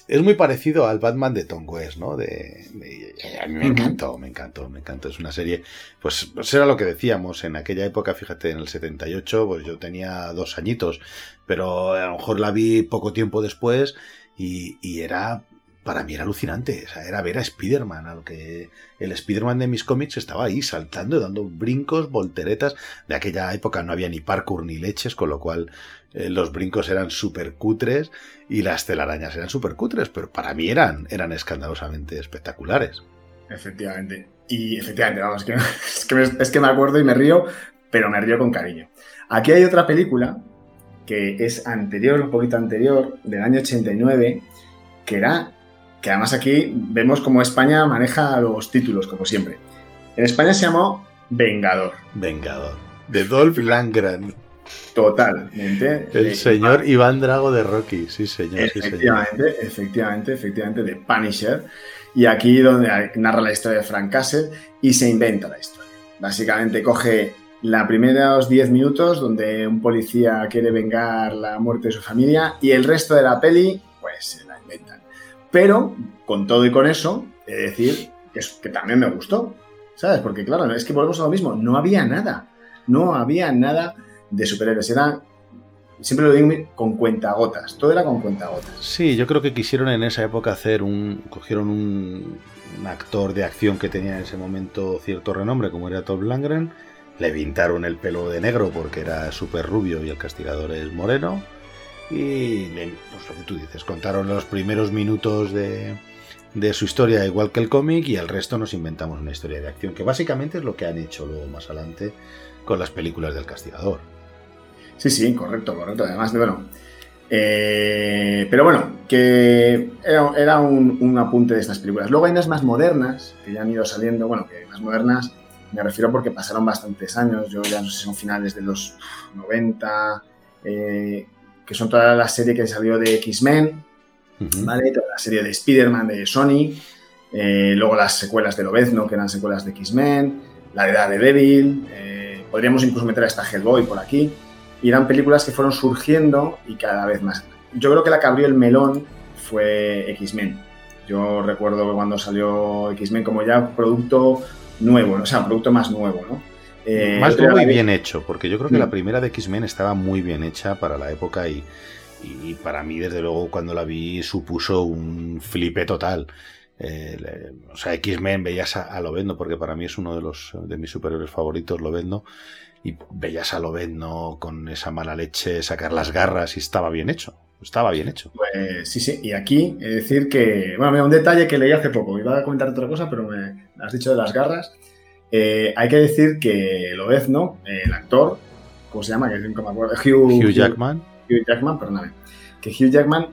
es muy parecido al Batman de Tom West, ¿no? De, de- a mí me encantó, me encantó, me encantó. Es una serie, pues, pues era lo que decíamos en aquella época, fíjate, en el 78, pues yo tenía dos añitos, pero a lo mejor la vi poco tiempo después y, y era, para mí era alucinante, o sea, era ver a Spider-Man, al que el Spider-Man de mis cómics estaba ahí saltando, dando brincos, volteretas. De aquella época no había ni parkour ni leches, con lo cual eh, los brincos eran súper cutres y las telarañas eran súper cutres, pero para mí eran, eran escandalosamente espectaculares. Efectivamente. Y efectivamente, vamos, que, es, que me, es que me acuerdo y me río, pero me río con cariño. Aquí hay otra película que es anterior, un poquito anterior, del año 89, que era, que además aquí vemos cómo España maneja los títulos, como siempre. En España se llamó Vengador, Vengador. De Dolph Lundgren, totalmente. el De- señor Iván Drago de Rocky, sí señor, sí señor. Efectivamente, efectivamente, efectivamente, de Punisher. Y aquí donde narra la historia de Frank Castle y se inventa la historia. Básicamente coge la primeros 10 minutos donde un policía quiere vengar la muerte de su familia y el resto de la peli, pues se la inventan. Pero, con todo y con eso, he de decir que, que también me gustó. ¿Sabes? Porque claro, es que volvemos a lo mismo. No había nada. No había nada de superhéroes. Era, siempre lo digo, con cuentagotas. Todo era con cuentagotas. Sí, yo creo que quisieron en esa época hacer un. Cogieron un, un actor de acción que tenía en ese momento cierto renombre, como era Dolph Lundgren. Le pintaron el pelo de negro porque era súper rubio y el castigador es moreno. Y pues lo que tú dices, contaron los primeros minutos de, de su historia igual que el cómic y el resto nos inventamos una historia de acción, que básicamente es lo que han hecho luego más adelante con las películas del castigador. Sí, sí, correcto, correcto. Además, bueno. eh, pero bueno, que era, era un, un apunte de estas películas. Luego hay unas más modernas que ya han ido saliendo. Bueno, que más modernas me refiero porque pasaron bastantes años. Yo ya no sé si son finales de los 90, eh, que son toda la serie que salió de X-Men. ¿vale? Toda la serie de Spider-Man de Sony. eh, luego las secuelas de Lobezno, que eran secuelas de X-Men. La de Daredevil. eh, podríamos incluso meter a esta Hellboy por aquí. Y eran películas que fueron surgiendo y cada vez más. Yo creo que la que abrió el melón fue X-Men. Yo recuerdo cuando salió X-Men como ya producto nuevo, ¿no? o sea, producto más nuevo, ¿no? Eh, Más nuevo y bien hecho, porque yo creo que la Mm. primera de X-Men estaba muy bien hecha para la época y, y para mí, desde luego, cuando la vi supuso un flipe total. Eh, le- o sea, X-Men veías a, a Lobezno, porque para mí es uno de los de mis superhéroes favoritos, Lobezno, y veías a Lobezno con esa mala leche sacar las garras y estaba bien hecho. Estaba bien hecho. Pues sí, sí. Y aquí, es decir que, bueno, mira, un detalle que leí hace poco. Iba a comentar otra cosa, pero me, has dicho de las garras. Eh, hay que decir que Lobezno, eh, el actor, ¿cómo se llama? Que nunca me acuerdo. Hugh, Hugh Jackman. Hugh Jackman, perdóname. Que Hugh Jackman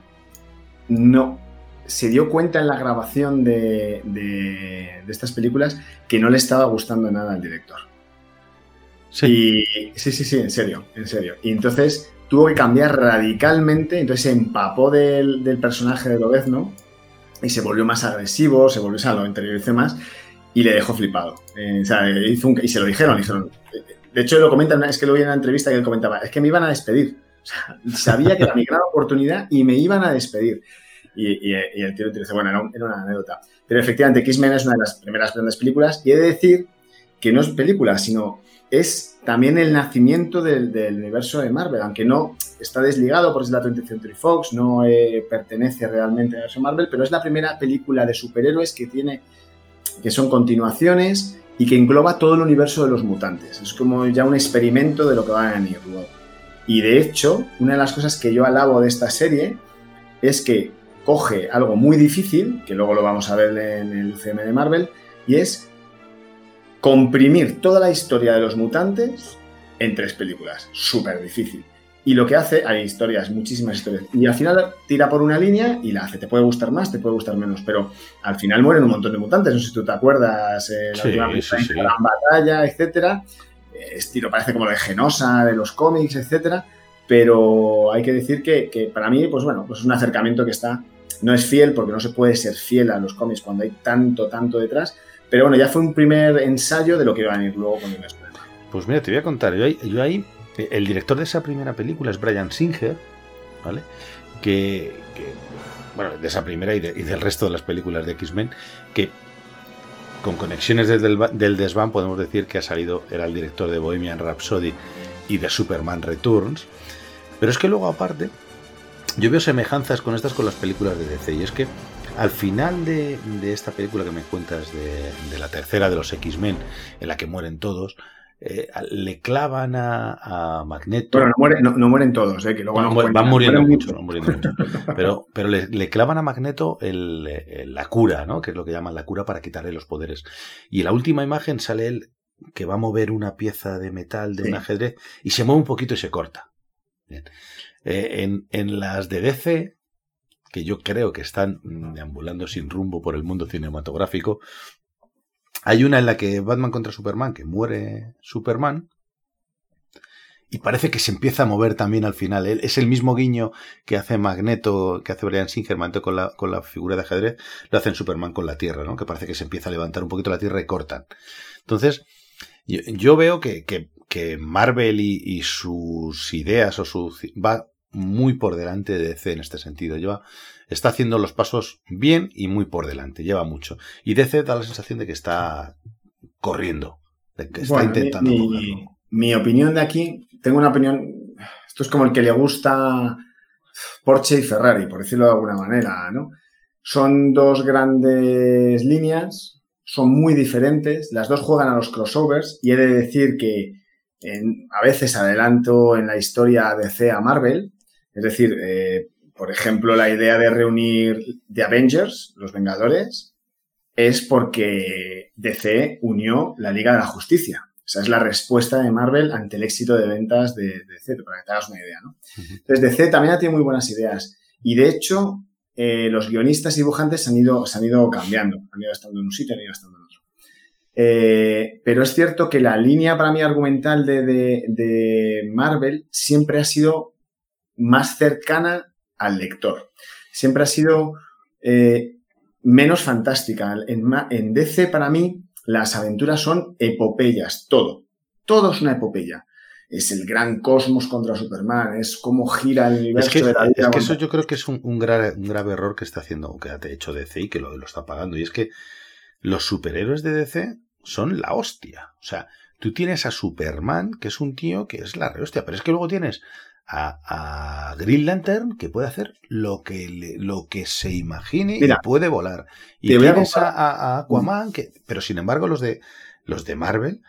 no se dio cuenta en la grabación de, de- de estas películas que no le estaba gustando nada al director. Sí. Sí, sí, sí, en serio, en serio. Y entonces tuvo que cambiar radicalmente, entonces se empapó del, del personaje de Lobezno y se volvió más agresivo, se volvió, o sea, lo interiorizó más y le dejó flipado. Eh, o sea, hizo un- y se lo dijeron. De hecho, lo comentan, es que lo vi en una entrevista que él comentaba, es que me iban a despedir. O sea, sabía que era mi gran oportunidad y me iban a despedir. Y, el tío dice, bueno, era, un- era una anécdota. Pero efectivamente, X-Men es una de las primeras grandes películas y he de decir que no es película, sino es también el nacimiento del, universo de Marvel, aunque no está desligado por es la 20th Century Fox, no eh, pertenece realmente al universo Marvel, pero es la primera película de superhéroes que tiene, que son continuaciones y que engloba todo el universo de los mutantes. Es como ya un experimento de lo que va a venir luego. Y de hecho, una de las cosas que yo alabo de esta serie es que coge algo muy difícil, que luego lo vamos a ver en el UCM de Marvel, y es comprimir toda la historia de los mutantes en tres películas. Súper difícil. Y lo que hace, hay historias, muchísimas historias. Y al final tira por una línea y la hace. Te puede gustar más, te puede gustar menos. Pero al final mueren un montón de mutantes. No sé si tú te acuerdas. eh, la Sí, última sí, sí. Gran batalla, etcétera. Eh, Estilo parece como lo de Genosa, de los cómics, etcétera. Pero hay que decir que, que para mí, pues bueno, pues es un acercamiento que está. No es fiel porque no se puede ser fiel a los cómics cuando hay tanto, tanto detrás. Pero bueno, ya fue un primer ensayo de lo que iba a venir luego con Spider-Man. Pues mira, te voy a contar. Yo ahí, el director de esa primera película es Brian Singer, ¿vale? que, bueno, de esa primera y del resto de las películas de X-Men, que con conexiones desde el, del desván podemos decir que ha salido, era el director de Bohemian Rhapsody y de Superman Returns. Pero es que luego aparte, yo veo semejanzas con estas con las películas de DC. Y es que al final de, de esta película que me cuentas de, de la tercera de los X-Men, en la que mueren todos, eh, le clavan a, a Magneto. Bueno, no, muere- no- no mueren todos, ¿eh? que luego No, nos mu- cuentan. van muriendo Mueren mucho, muriendo mucho. Pero, pero le, le clavan a Magneto el- el- la cura, ¿no? Que es lo que llaman la cura para quitarle los poderes. Y en la última imagen sale él que va a mover una pieza de metal de Sí. un ajedrez y se mueve un poquito y se corta. Bien. Eh, en, en las de DC, que yo creo que están mm, deambulando sin rumbo por el mundo cinematográfico, hay una en la que Batman contra Superman, que muere Superman, y parece que se empieza a mover también al final. Es el mismo guiño que hace Magneto, que hace Brian Singer, Magneto con la, con la figura de ajedrez, lo hace en Superman con la Tierra, ¿no? Que parece que se empieza a levantar un poquito la Tierra y cortan. Entonces, yo, veo que, que- que Marvel y, y sus ideas o su va muy por delante de DC en este sentido. Lleva, está haciendo los pasos bien y muy por delante, lleva mucho. Y DC da la sensación de que está corriendo, de que está Bueno, mi- intentando mi, cogerlo. mi opinión de aquí, tengo una opinión, esto es como el que le gusta Porsche y Ferrari, por decirlo de alguna manera, ¿no? Son dos grandes líneas, son muy diferentes, las dos juegan a los crossovers y he de decir que en- a veces adelanto en la historia DC a Marvel, es decir, eh, por ejemplo, la idea de reunir The Avengers, los Vengadores, es porque DC unió la Liga de la Justicia. Esa es la respuesta de Marvel ante el éxito de ventas de, de DC, para que te hagas una idea, ¿no? Entonces, DC también tiene muy buenas ideas. Y de hecho, eh, los guionistas y dibujantes se han, ido, se han ido cambiando. Han ido estando en un sitio, han ido estando en otro. Eh, pero es cierto que la línea para mí argumental de, de- de Marvel siempre ha sido más cercana al lector. Siempre ha sido eh, menos fantástica. En, DC, para mí, las aventuras son epopeyas, todo. Todo es una epopeya. Es el gran cosmos contra Superman, es cómo gira el Es universo que, de la es eso yo creo que es un, un grave, un grave error que está haciendo, que ha hecho DC y que lo, lo está pagando. Y es que los superhéroes de DC son la hostia. O sea, tú tienes a Superman, que es un tío que es la re hostia, pero es que luego tienes a, a Green Lantern, que puede hacer lo que, le- lo que se imagine Mira, y puede volar. Y tienes a, comparar- a- a Aquaman, que, pero sin embargo los de, los de Marvel,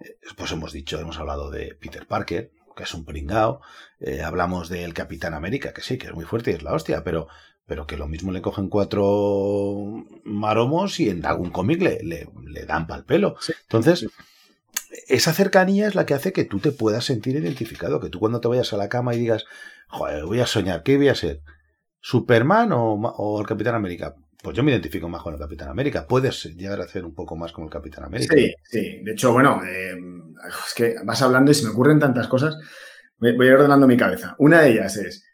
eh, pues hemos dicho, hemos hablado de Peter Parker, que es un pringao, eh, hablamos del Capitán América, que sí, que es muy fuerte y es la hostia, pero, pero que lo mismo le cogen cuatro maromos y en algún cómic le, le, le dan pal pelo. Sí. Entonces, esa cercanía es la que hace que tú te puedas sentir identificado, que tú cuando te vayas a la cama y digas, joder, voy a soñar, ¿qué voy a ser? ¿Superman o, el Capitán América? Pues yo me identifico más con el Capitán América. Puedes llegar a hacer un poco más como el Capitán América. Sí, sí. De hecho, bueno, eh, es que vas hablando y se me ocurren tantas cosas. Voy, voy ordenando mi cabeza. Una de ellas es,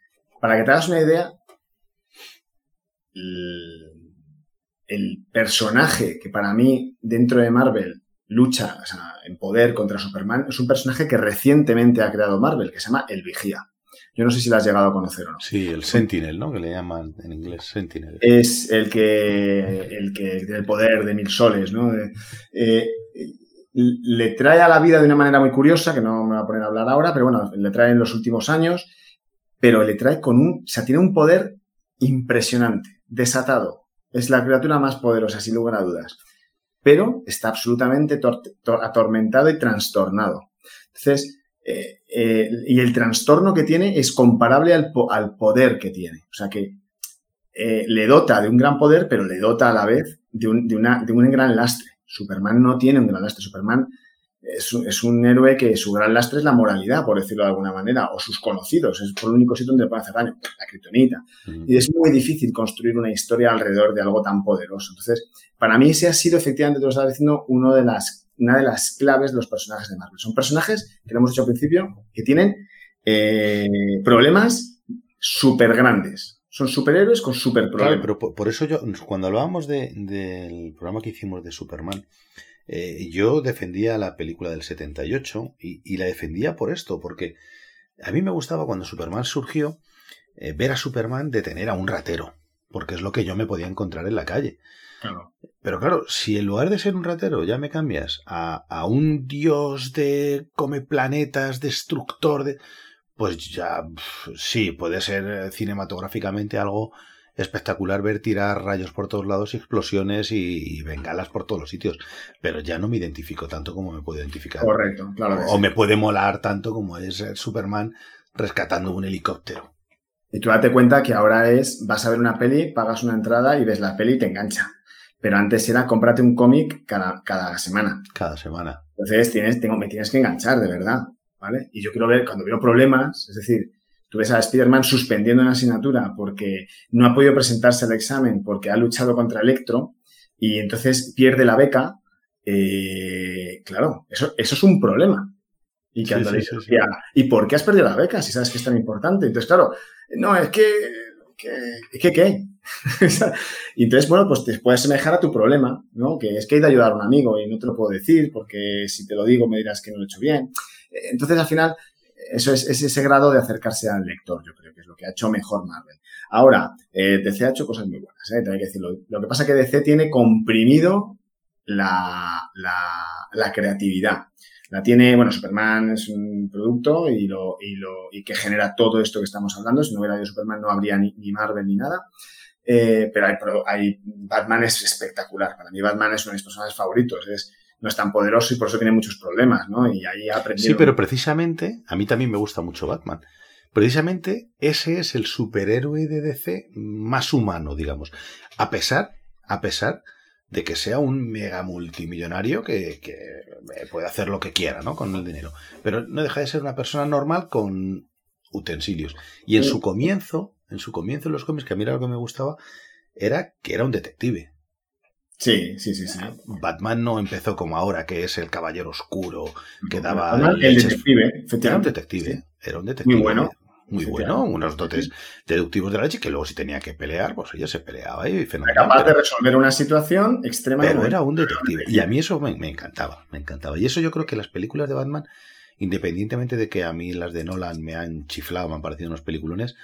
para que te hagas una idea, el personaje que para mí dentro de Marvel lucha o sea, en poder contra Superman es un personaje que recientemente ha creado Marvel, que se llama El Vigía. Yo no sé si lo has llegado a conocer o no. Sí, el Sentinel, ¿no? Que le llaman en inglés Sentinel. es el que, el que tiene el poder de mil soles, ¿no? De- eh, le trae a la vida de una manera muy curiosa, que no me voy a poner a hablar ahora, pero bueno, le trae en los últimos años, pero le trae con un, o sea, tiene un poder impresionante, desatado. Es la criatura más poderosa, sin lugar a dudas. Pero está absolutamente tor- tor- atormentado y trastornado. Entonces, eh, eh, y el trastorno que tiene es comparable al, al poder que tiene. O sea que eh, le dota de un gran poder, pero le dota a la vez de un, una, de un gran lastre. Superman no tiene un gran lastre. Superman es un, es un héroe que su gran lastre es la moralidad, por decirlo de alguna manera, o sus conocidos. Es por el único sitio donde puede hacer daño, la kriptonita. Ujú. Y es muy difícil construir una historia alrededor de algo tan poderoso. Entonces, para mí ese ha sido efectivamente, te lo estaba diciendo, uno de las, una de las claves de los personajes de Marvel. Son personajes, que lo hemos dicho al principio, que tienen eh, problemas súper grandes. Son superhéroes con super Claro, problemas. pero por, por eso yo, cuando hablábamos de- del programa que hicimos de Superman, eh, yo defendía la película del 78 y, y la defendía por esto, porque a mí me gustaba cuando Superman surgió, eh, ver a Superman detener a un ratero, porque es lo que yo me podía encontrar en la calle. Claro. Pero claro, si en lugar de ser un ratero ya me cambias a, a un dios de come planetas, destructor de... Pues ya, sí, puede ser eh, cinematográficamente algo espectacular ver tirar rayos por todos lados y explosiones y, bengalas por todos los sitios. Pero ya no me identifico tanto como me puedo identificar. Correcto, claro. que O sí. me puede molar tanto como es Superman rescatando un helicóptero. Y tú date cuenta que ahora es, vas a ver una peli, pagas una entrada y ves la peli y te engancha. Pero antes era cómprate un cómic cada, cada semana. Cada semana. Entonces tienes, tengo, me tienes que enganchar, de verdad. ¿Vale? Y yo quiero ver, cuando veo problemas, es decir, tú ves a Spider-Man suspendiendo una asignatura porque no ha podido presentarse al examen porque ha luchado contra Electro y entonces pierde la beca, eh, claro, eso, eso es un problema. Y que Sí, sí, sí, decía, ¿y por qué has perdido la beca si sabes que es tan importante? Entonces, claro, no, es que, que, que ¿qué? y entonces, bueno, pues te puedes asemejar a tu problema, ¿no? Que es que he de ayudar a un amigo y no te lo puedo decir porque si te lo digo me dirás que no lo he hecho bien. Entonces, al final, eso es, es ese grado de acercarse al lector, yo creo que es lo que ha hecho mejor Marvel. Ahora, eh, DC ha hecho cosas muy buenas, ¿eh? Tengo que decirlo. Lo que pasa es que DC tiene comprimido la, la, creatividad. La tiene, bueno, Superman es un producto y, lo, y, lo, y que genera todo esto que estamos hablando. Si no hubiera habido Superman no habría ni, ni Marvel ni nada. Eh, pero hay, Batman es espectacular. Para mí Batman es uno de mis personajes favoritos. No es tan poderoso y por eso tiene muchos problemas, ¿no? Y ahí ha aprendido. Sí, pero precisamente, a mí también me gusta mucho Batman. Precisamente ese es el superhéroe de DC más humano, digamos. A pesar, a pesar de que sea un mega multimillonario que, que puede hacer lo que quiera, ¿no? Con el dinero. Pero no deja de ser una persona normal con utensilios. Y en su comienzo, en su comienzo en los cómics, que a mí era lo que me gustaba, era que era un detective. Sí, sí, sí, sí. Batman no empezó como ahora, que es el caballero oscuro, que daba Batman, el detective, era un detective, era un detective. Muy bueno. Muy bueno, unos dotes deductivos de la leche que luego si tenía que pelear, pues ella se peleaba y Era fenomenal. capaz de resolver una situación extrema. pero era un detective. Y a mí eso me, me encantaba, me encantaba. Y eso yo creo que las películas de Batman, independientemente de que a mí las de Nolan me han chiflado, me han parecido unos peliculones,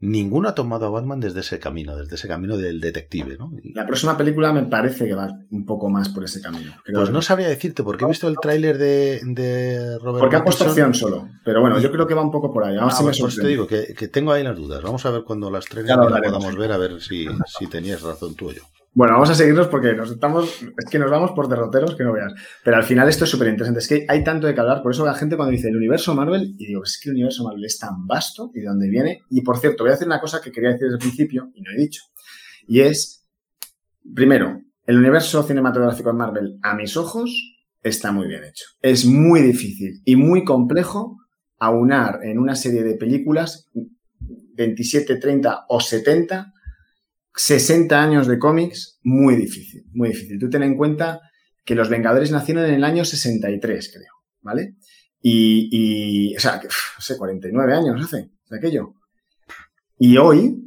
ninguno ha tomado a Batman desde ese camino, desde ese camino del detective, ¿no? La próxima película me parece que va un poco más por ese camino. Creo Pues que- no sabría decirte, porque he visto el tráiler de, de Robert Porque ha puesto acción solo. Pero bueno, yo creo que va un poco por ahí. Vamos Ah, a ver pues me por eso te digo que, que tengo ahí las dudas. Vamos a ver cuando las y la podamos ver, a ver si, si tenías razón tú o yo. Bueno, vamos a seguirnos porque nos estamos, es que nos vamos por derroteros que no veas. Pero al final esto es súper interesante. Es que hay tanto de que hablar. Por eso la gente cuando dice el universo Marvel, y digo, es que el universo Marvel es tan vasto y de dónde viene. Y por cierto, voy a decir una cosa que quería decir desde el principio y no he dicho. Y es, primero, el universo cinematográfico de Marvel, a mis ojos, está muy bien hecho. Es muy difícil y muy complejo aunar en una serie de películas 27, 30 o 70 60 años de cómics, muy difícil, muy difícil. Tú ten en cuenta que los Vengadores nacieron en el año 63, creo, ¿vale? Y, o sea, que, no sé, 49 años hace de aquello. Y hoy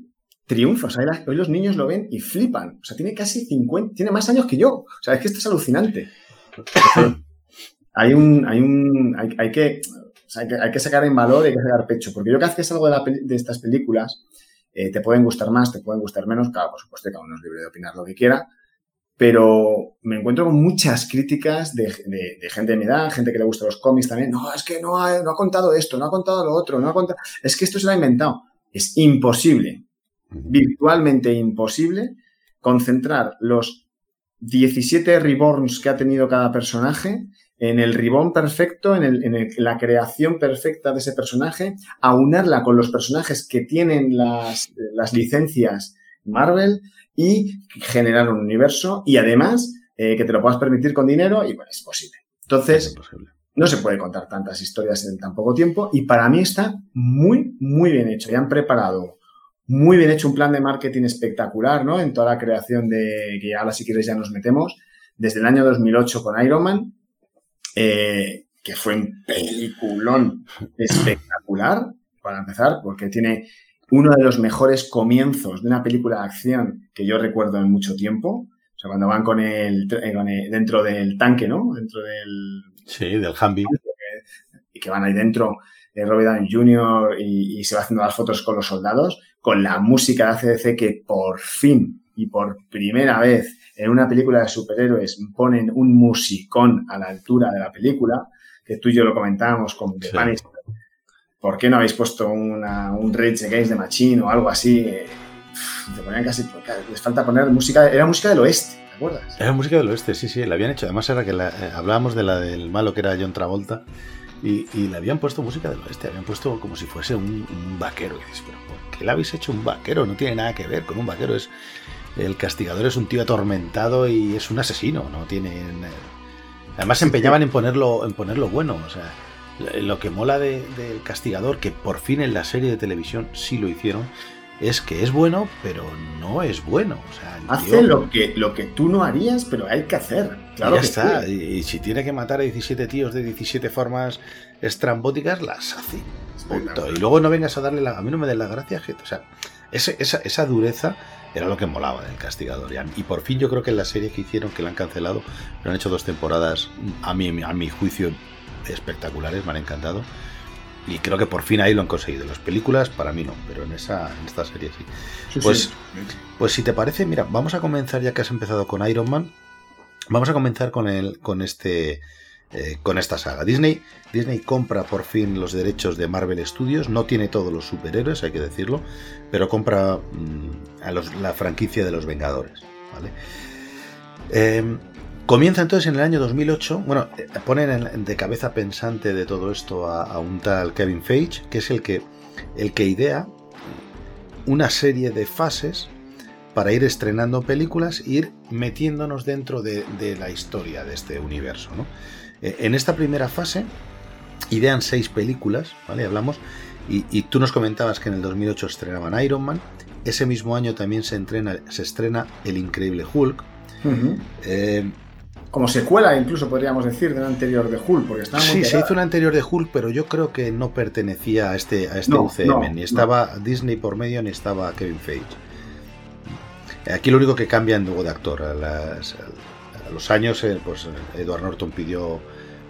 triunfa, hoy los niños lo ven y flipan. O sea, tiene casi 50, tiene más años que yo. O sea, es que esto es alucinante. hay un, hay un, hay, que, hay que, sacar en valor y hay que sacar pecho. Porque yo cada vez que salgo de, la de estas películas, eh, te pueden gustar más, te pueden gustar menos, claro, por supuesto, cada uno es libre de opinar lo que quiera, pero me encuentro con muchas críticas de, de- de gente de mi edad, gente que le gusta los cómics también, no, es que no ha, no ha contado esto, no ha contado lo otro, no ha contado, es que esto se lo ha inventado. Es imposible, virtualmente imposible, concentrar los 17 reborns que ha tenido cada personaje en el reborn perfecto, en, el- en el- la creación perfecta de ese personaje, aunarla con los personajes que tienen las, las licencias Marvel y generar un universo y además eh, que te lo puedas permitir con dinero y bueno, es posible. Es Entonces, imposible. no se puede contar tantas historias en tan poco tiempo y para mí está muy, muy bien hecho. Ya han preparado muy bien hecho un plan de marketing espectacular, ¿no? En toda la creación de, que ahora si quieres ya nos metemos, desde el año 2008 con Iron Man, eh, que fue un peliculón espectacular, para empezar, porque tiene uno de los mejores comienzos de una película de acción que yo recuerdo en mucho tiempo. O sea, cuando van con el, eh, con el- dentro del tanque, ¿no? Dentro del, Sí, del Humvee. y que van ahí dentro eh, Robert Downey Jr. Y, y se va haciendo las fotos con los soldados, con la música de ACDC que por fin y por primera vez en una película de superhéroes ponen un musicón a la altura de la película, que tú y yo lo comentábamos con The Sí. Punisher. ¿Por qué no habéis puesto una, un Rage Against the Machine o algo así? Eh, Te ponían casi, les falta poner música, era música del oeste, ¿te acuerdas? Era música del oeste, sí, sí, la habían hecho. Además era que la- eh, hablábamos de la del malo que era John Travolta y, y le habían puesto música del oeste, habían puesto como si fuese un, un vaquero. Y dices, pero ¿por qué le habéis hecho un vaquero? No tiene nada que ver con un vaquero. Es el castigador es un tío atormentado y es un asesino. No tiene. Además se empeñaban en ponerlo, en ponerlo bueno. O sea, lo que mola de- del castigador, que por fin en la serie de televisión sí lo hicieron, es que es bueno, pero no es bueno. O sea, Hace tío- lo que, lo que tú no harías, pero hay que hacer. Claro ya que está. sí. Y, y si tiene que matar a 17 tíos de 17 formas estrambóticas, las hace. Punto. Y luego no vengas a darle la. A mí no me des la gracia, gente. O sea, ese- esa, esa dureza era lo que molaba del castigador. Y, por fin yo creo que en la serie que hicieron, que la han cancelado, pero han hecho dos temporadas, a mi, a mi juicio, espectaculares, me han encantado. Y creo que por fin ahí lo han conseguido. Las películas, para mí no, pero en, esa, en esta serie sí. Sí, pues- sí. Pues si te parece, mira, vamos a comenzar ya que has empezado con Iron Man. Vamos a comenzar con el, con este, eh, con esta saga. Disney, Disney compra por fin los derechos de Marvel Studios. No tiene todos los superhéroes, hay que decirlo, pero compra mm, a la franquicia de los Vengadores. Eh, comienza entonces en el año 2008. Bueno, eh, ponen en- de cabeza pensante de todo esto a, a un tal Kevin Feige, que es el que, el que idea una serie de fases para ir estrenando películas e ir metiéndonos dentro de, de la historia de este universo. ¿no? Eh, En esta primera fase idean seis películas, ¿vale? Hablamos, y, y tú nos comentabas que en el 2008 estrenaban Iron Man, ese mismo año también se, entrena, se estrena El Increíble Hulk. Eh, Como secuela, incluso podríamos decir, de la anterior de Hulk, porque estaba muy sí, se hizo una anterior de Hulk, pero yo creo que no pertenecía a este, a este No, UCM, no, ni estaba Disney por medio, ni estaba Kevin Feige. Aquí lo único que cambia es luego de actor. Las- a los años, eh, pues Edward Norton pidió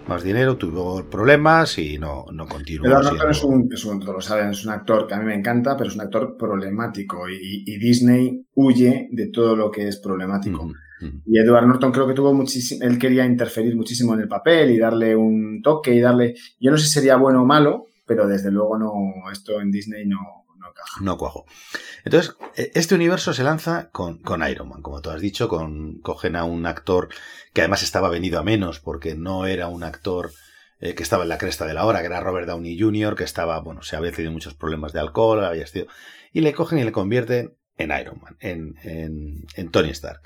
más dinero, tuvo problemas y no, no continuó. Edward Norton es un, es un, lo saben, es un actor que a mí me encanta, pero es un actor problemático y, y Disney huye de todo lo que es problemático. Y Edward Norton creo que tuvo muchísimo, él quería interferir muchísimo en el papel y darle un toque y darle, yo no sé si sería bueno o malo, pero desde luego no, esto en Disney no, no cuajo. Entonces, eh, este universo se lanza con, con Iron Man, como tú has dicho, con, cogen a un actor que además estaba venido a menos porque no era un actor eh, que estaba en la cresta de la hora, que era Robert Downey Jr., que estaba, bueno, se había tenido muchos problemas de alcohol, había sido, y le cogen y le convierten en Iron Man, en, en, Tony Stark.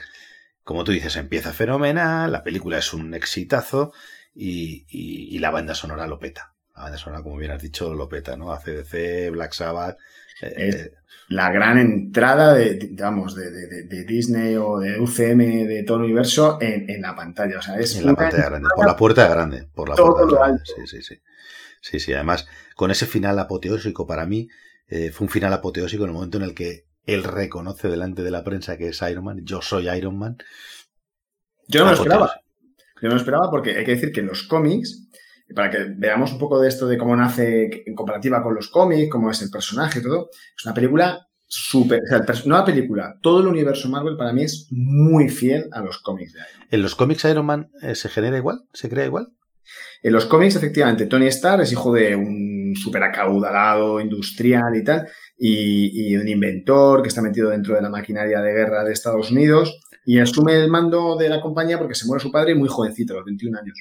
Como tú dices, empieza fenomenal, la película es un exitazo y, y- y la banda sonora lo peta. La banda sonora, como bien has dicho, lo peta, ¿no? ACDC, Black Sabbath. Es- La gran entrada de, vamos, de, de- Disney o de UCM de todo el universo en, en la pantalla. O sea, es en la pantalla grande, por la puerta grande, por la Todo puerta grande. Sí, sí, sí. Sí, sí, además, con ese final apoteósico para mí, eh, fue un final apoteósico en el momento en el que él reconoce delante de la prensa que es Iron Man, yo soy Iron Man. Yo no lo esperaba. Yo no lo esperaba porque hay que decir que en los cómics, para que veamos un poco de esto de cómo nace en comparativa con los cómics, cómo es el personaje y todo, es una película súper. O sea, no la película, todo el universo Marvel para mí es muy fiel a los cómics de Iron Man. ¿En los cómics Iron Man eh, se genera igual? ¿Se crea igual? En los cómics, efectivamente, Tony Stark es hijo de un súper acaudalado industrial y tal, y, y un inventor que está metido dentro de la maquinaria de guerra de Estados Unidos, y asume el mando de la compañía porque se muere su padre muy jovencito, a los 21 años.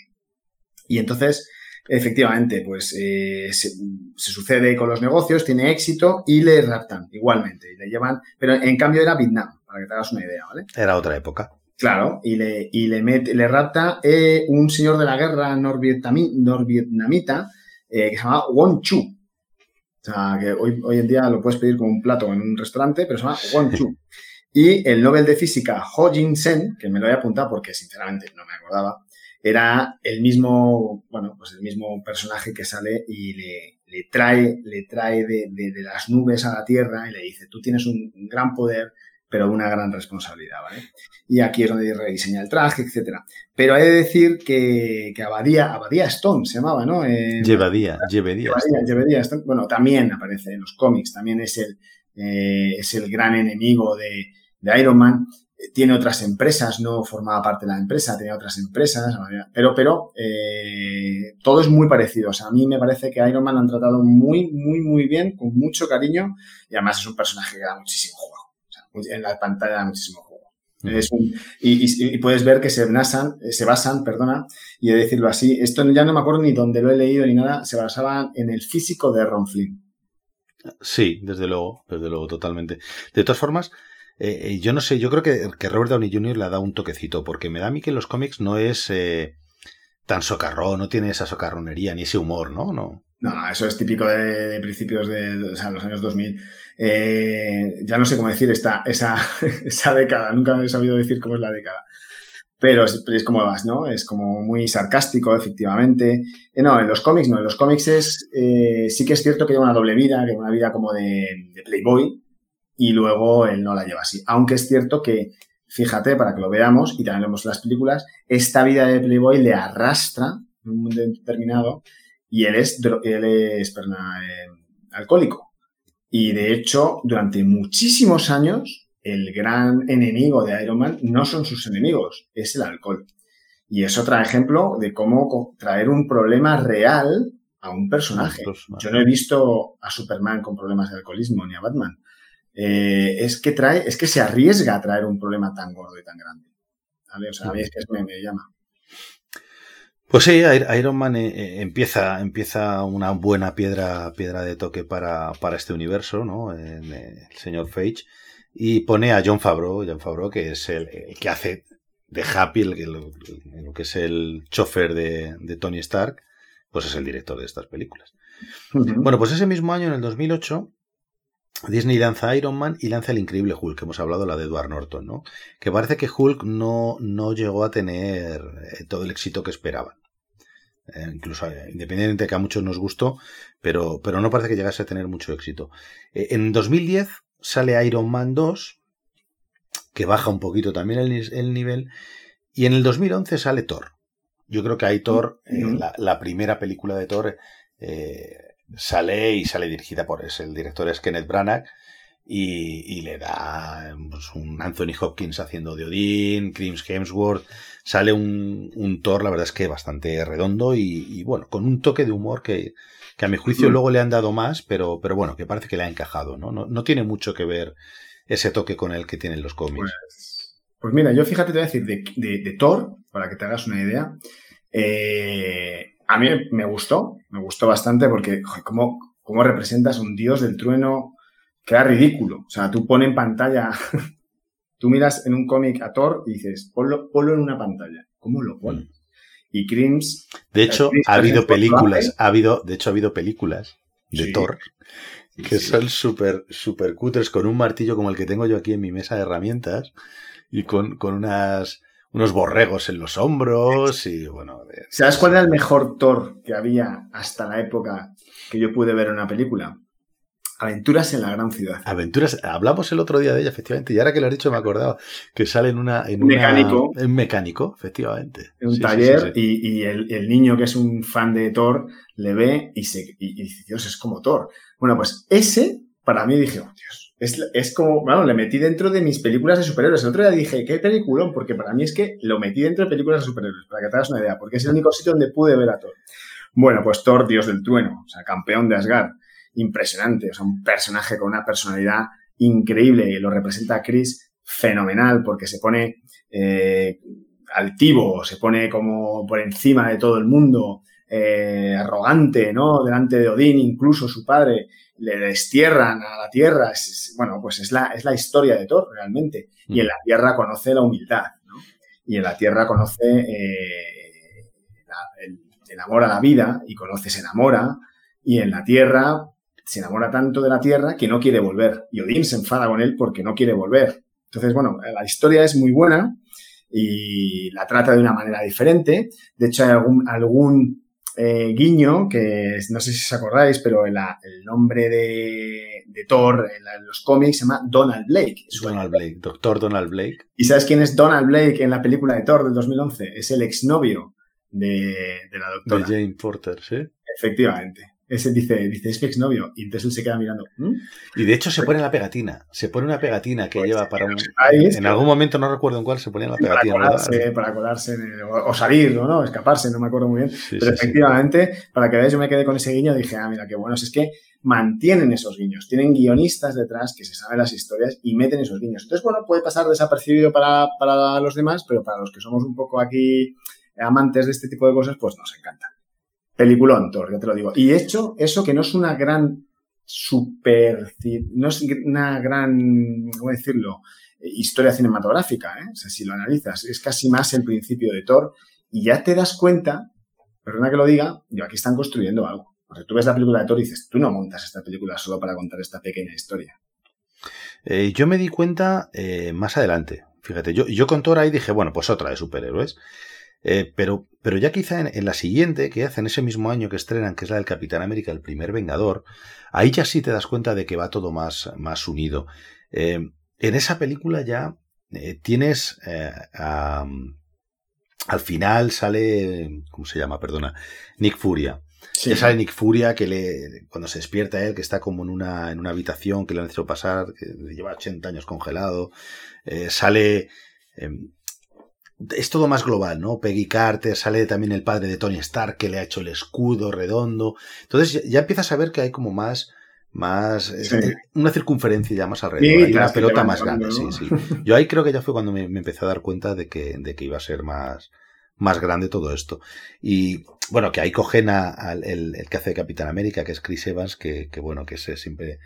Y entonces, efectivamente, pues eh, se, se sucede con los negocios, tiene éxito y le raptan igualmente, y le llevan, pero en cambio era Vietnam, para que te hagas una idea, ¿vale? Era otra época. Claro, y le, y le, mete, le rapta eh, un señor de la guerra norvietnami- norvietnamita eh, que se llama Won Chu. O sea, que hoy, hoy en día lo puedes pedir como un plato en un restaurante, pero se llama Won Chu. Y el Nobel de Física Ho Jin Sen, que me lo voy a apuntar porque sinceramente no me acordaba, era el mismo, bueno, pues el mismo personaje que sale y le, le trae, le trae de, de- de las nubes a la Tierra y le dice, tú tienes un gran poder, pero una gran responsabilidad, ¿vale? Y aquí es donde rediseña el traje, etcétera. Pero hay de decir que, que Abadía, Abadía Stone se llamaba, ¿no? En- Llevadía, llevedía. Bueno, también aparece en los cómics, también es el, eh, es el gran enemigo de, de Iron Man. Eh, Tiene otras empresas, no formaba parte de la empresa, tenía otras empresas, pero, pero eh, todo es muy parecido. O sea, a mí me parece que Iron Man lo han tratado muy, muy, muy bien, con mucho cariño, y además es un personaje que da muchísimo juego. O sea, muy- en la pantalla da muchísimo juego. Es un- y, y- y puedes ver que se basan, se basan, perdona, y he de decirlo así, esto ya no me acuerdo ni dónde lo he leído ni nada, se basaban en el físico de Ron Flynn. Sí, desde luego, desde luego, totalmente. De todas formas, eh, eh, yo no sé, yo creo que, Robert Downey Jr. le ha dado un toquecito, porque me da a mí que en los cómics no es eh, tan socarrón, no tiene esa socarronería ni ese humor, ¿no? No. No, eso es típico de, principios de, los años 2000. Eh, ya no sé cómo decir esta, esa, esa década, nunca he sabido decir cómo es la década. Pero es, es como vas, ¿no? Es como muy sarcástico, efectivamente. No, en los cómics no. En los cómics es, sí que es cierto que lleva una doble vida, que lleva una vida como de playboy, y luego él no la lleva así. Aunque es cierto que, fíjate, para que lo veamos, y también lo vemos en las películas, esta vida de playboy le arrastra en un mundo determinado y él es, él es perdona, eh, alcohólico. Y de hecho, durante muchísimos años, el gran enemigo de Iron Man no son sus enemigos, es el alcohol. Y es otro ejemplo de cómo traer un problema real a un personaje. Yo no he visto a Superman con problemas de alcoholismo ni a Batman. Eh, es que trae, es que se arriesga a traer un problema tan gordo y tan grande. ¿Vale? O sea, a mí es que me, me llama. Pues sí, Ir- Iron Man eh, eh, empieza, empieza una buena piedra, piedra de toque para, para este universo, ¿no? El señor Page. Y pone a John Favreau, John Favreau, que es el, el que hace de Happy, el, lo, lo que es el chofer de, de Tony Stark, pues es el director de estas películas. Bueno, pues ese mismo año, en el 2008, Disney lanza Iron Man y lanza el increíble Hulk, que hemos hablado, la de Edward Norton, ¿no? Que parece que Hulk no, no llegó a tener eh, todo el éxito que esperaban. Eh, incluso, eh, independientemente de que a muchos nos gustó, pero, pero no parece que llegase a tener mucho éxito. Eh, en 2010 sale Iron Man 2, que baja un poquito también el, nivel, y en el 2011 sale Thor. Yo creo que ahí Thor, eh, Ujú. la, la primera película de Thor, eh, sale y sale dirigida por es el director es Kenneth Branagh y, y le da pues, un Anthony Hopkins haciendo de Odín, Chris Hemsworth, sale un, un Thor, la verdad es que bastante redondo y, y, bueno, con un toque de humor que, que a mi juicio Mm. luego le han dado más, pero, pero bueno, que parece que le ha encajado, ¿no? ¿no? No tiene mucho que ver ese toque con el que tienen los cómics. Pues, pues mira, yo fíjate, te voy a decir, de, de- de Thor, para que te hagas una idea, eh, a mí me gustó, me gustó bastante porque, joder, ¿cómo, cómo representas un dios del trueno? Queda ridículo. O sea, tú pones en pantalla, tú miras en un cómic a Thor y dices, ponlo, ponlo en una pantalla. ¿Cómo lo pones? Y Crims, De hecho, Chris ha habido películas, ha habido, de hecho, ha habido películas de Sí. Thor que son súper, súper cutres con un martillo como el que tengo yo aquí en mi mesa de herramientas y con, con unas, unos borregos en los hombros y bueno. de- ¿Sabes cuál era el mejor Thor que había hasta la época que yo pude ver en una película? Aventuras en la gran ciudad. Aventuras, hablamos el otro día de ella, efectivamente, y ahora que lo has dicho me acordaba que sale en una... En Un una- mecánico. En mecánico, efectivamente. En un sí, taller sí, sí. y, y el, el niño que es un fan de Thor le ve y, se, y, y dice, Dios, es como Thor. Bueno, pues ese, para mí dije, oh, Dios, es, es como, bueno, le metí dentro de mis películas de superhéroes. El otro día dije, qué peliculón, porque para mí es que lo metí dentro de películas de superhéroes, para que te hagas una idea, porque es el único sitio donde pude ver a Thor. Bueno, pues Thor, dios del trueno, o sea, campeón de Asgard, impresionante, o sea, un personaje con una personalidad increíble y lo representa a Chris fenomenal porque se pone eh, altivo, se pone como por encima de todo el mundo, eh, arrogante, ¿no? Delante de Odín, incluso su padre, le destierran a la tierra. Es- es- bueno, pues es la, es la historia de Thor, realmente. Y en la tierra conoce la humildad, ¿no? Y en la tierra conoce eh, la- el, el amor a la vida y conoce, se enamora. Y en la tierra se enamora tanto de la tierra que no quiere volver. Y Odín se enfada con él porque no quiere volver. Entonces, bueno, la historia es muy buena y la trata de una manera diferente. De hecho, hay algún, algún eh, guiño, que no sé si os acordáis, pero el nombre de, de Thor en, la- en los cómics se llama Donald Blake. Donald Blake, doctor Donald Blake. ¿Y sabes quién es Donald Blake en la película de Thor del 2011? Es el exnovio de, de la De doctora. Jane Porter, ¿sí? Efectivamente. Ese dice, dice, es mi exnovio. Y entonces él se queda mirando. ¿Mm? Y de hecho se pone la pegatina. Se pone una pegatina que Pues, lleva para un. sepáis En algún momento, no recuerdo en cuál, se ponía la Para pegatina. ¿verdad? colarse, para colarse o, o salir, ¿o no? Escaparse, no me acuerdo muy bien. Sí, Pero sí, sí. efectivamente, para que veáis, yo me quedé con ese guiño y dije, ah, mira, qué buenos. Es que mantienen esos guiños. Tienen guionistas detrás que se saben las historias y meten esos guiños. Entonces, bueno, puede pasar desapercibido para, para los demás, pero para los que somos un poco aquí amantes de este tipo de cosas, pues nos encanta. Peliculón, Thor, ya te lo digo. Y hecho, eso que no es una gran super, no es una gran, ¿cómo decirlo? Historia cinematográfica, ¿eh? O sea, si lo analizas, es casi más el principio de Thor y ya te das cuenta, perdona que lo diga, yo aquí están construyendo algo. Porque tú ves la película de Thor y dices, tú no montas esta película solo para contar esta pequeña historia. Eh, yo me di cuenta eh, más adelante. Fíjate, yo, yo con Thor ahí dije, bueno, pues otra de superhéroes. Eh, pero, pero ya quizá en, en la siguiente, que hacen ese mismo año que estrenan, que es la del Capitán América, el primer Vengador, ahí ya sí te das cuenta de que va todo más, más unido. Eh, en esa película ya eh, tienes a- al final sale, ¿cómo se llama? Perdona, Nick Furia. Ya sale Nick Furia que le, cuando se despierta él, que está como en una, en una habitación que le han hecho pasar, que lleva 80 años congelado. Eh, sale. eh, es todo más global, ¿no? Peggy Carter, sale también el padre de Tony Stark que le ha hecho el escudo redondo. Entonces ya, empiezas a ver que hay como más. Más. eh, Sí. Una circunferencia ya más alrededor. Sí, hay una pelota más grande, sí, sí. Yo ahí creo que ya fue cuando me, me empecé a dar cuenta de que, de que iba a ser más, más grande todo esto. Y bueno, que ahí cogen a- al el, el que hace de Capitán América, que es Chris Evans, que, que bueno, que ese siempre.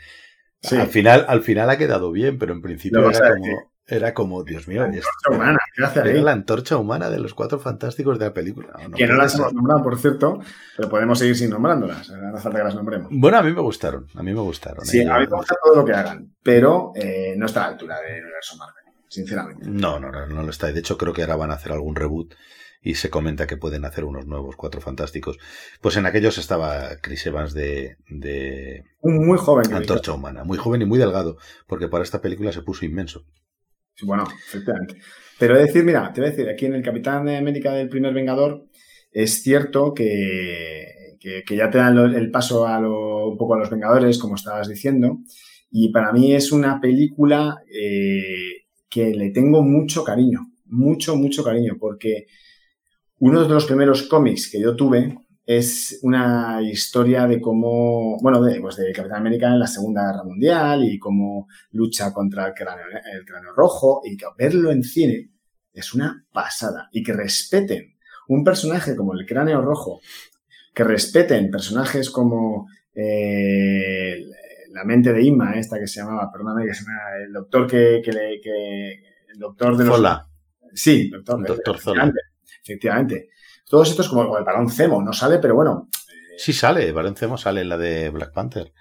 Sí. Al final, al final ha quedado bien, pero en principio era a como, era como, Dios mío, La es- antorcha humana, era la antorcha humana de los cuatro fantásticos de la película. No, no que no las hemos nombrado, por cierto, pero podemos seguir sin nombrándolas. No hace falta que las nombremos. Bueno, a mí me gustaron, a mí me gustaron. Sí, ¿eh? a mí me gusta todo lo que hagan, pero eh, no está a la altura del universo Marvel, sinceramente. No, no, no, no lo está. De hecho, creo que ahora van a hacer algún reboot y se comenta que pueden hacer unos nuevos cuatro fantásticos. Pues en aquellos estaba Chris Evans de, de muy joven. Antorcha Humana, muy joven y muy delgado, porque para esta película se puso inmenso. Bueno, efectivamente. Pero decir, mira, te voy a decir, aquí en el Capitán de América del primer Vengador, es cierto que, que- ya te dan el paso a lo- un poco a los Vengadores, como estabas diciendo, y para mí es una película eh, que le tengo mucho cariño, mucho, mucho cariño, porque uno de los primeros cómics que yo tuve es una historia de cómo, bueno, de, pues de Capitán América en la Segunda Guerra Mundial y cómo lucha contra el cráneo, el cráneo rojo y que verlo en cine es una pasada y que respeten un personaje como el cráneo rojo, que respeten personajes como eh, la mente de Inma, esta que se llamaba, perdóname, que se llama el doctor que, que le, que, el doctor de los... Zola, Sí, doctor, Doctor Zola. efectivamente. Todos estos como, como el balón Cemo, no sale, pero bueno. Sí sale, Valencemo sale en la de Black Panther.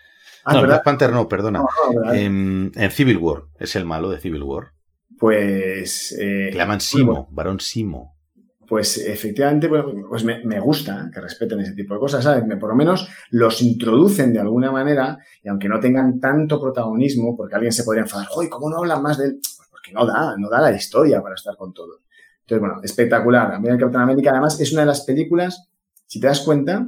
Ah, no. Black Panther no, perdona. No, no, ¿verdad? En, en Civil War, es el malo de Civil War. Pues. eh, le llaman Simo, bueno. varón Simo. Pues efectivamente, pues me, me gusta que respeten ese tipo de cosas, ¿sabes? Me, por lo menos los introducen de alguna manera y aunque no tengan tanto protagonismo, porque alguien se podría enfadar, ¡Uy, cómo no hablan más de él! Pues porque no da, no da la historia para estar con todos. Entonces, bueno, espectacular. A mí el Capitán América, además, es una de las películas, si te das cuenta,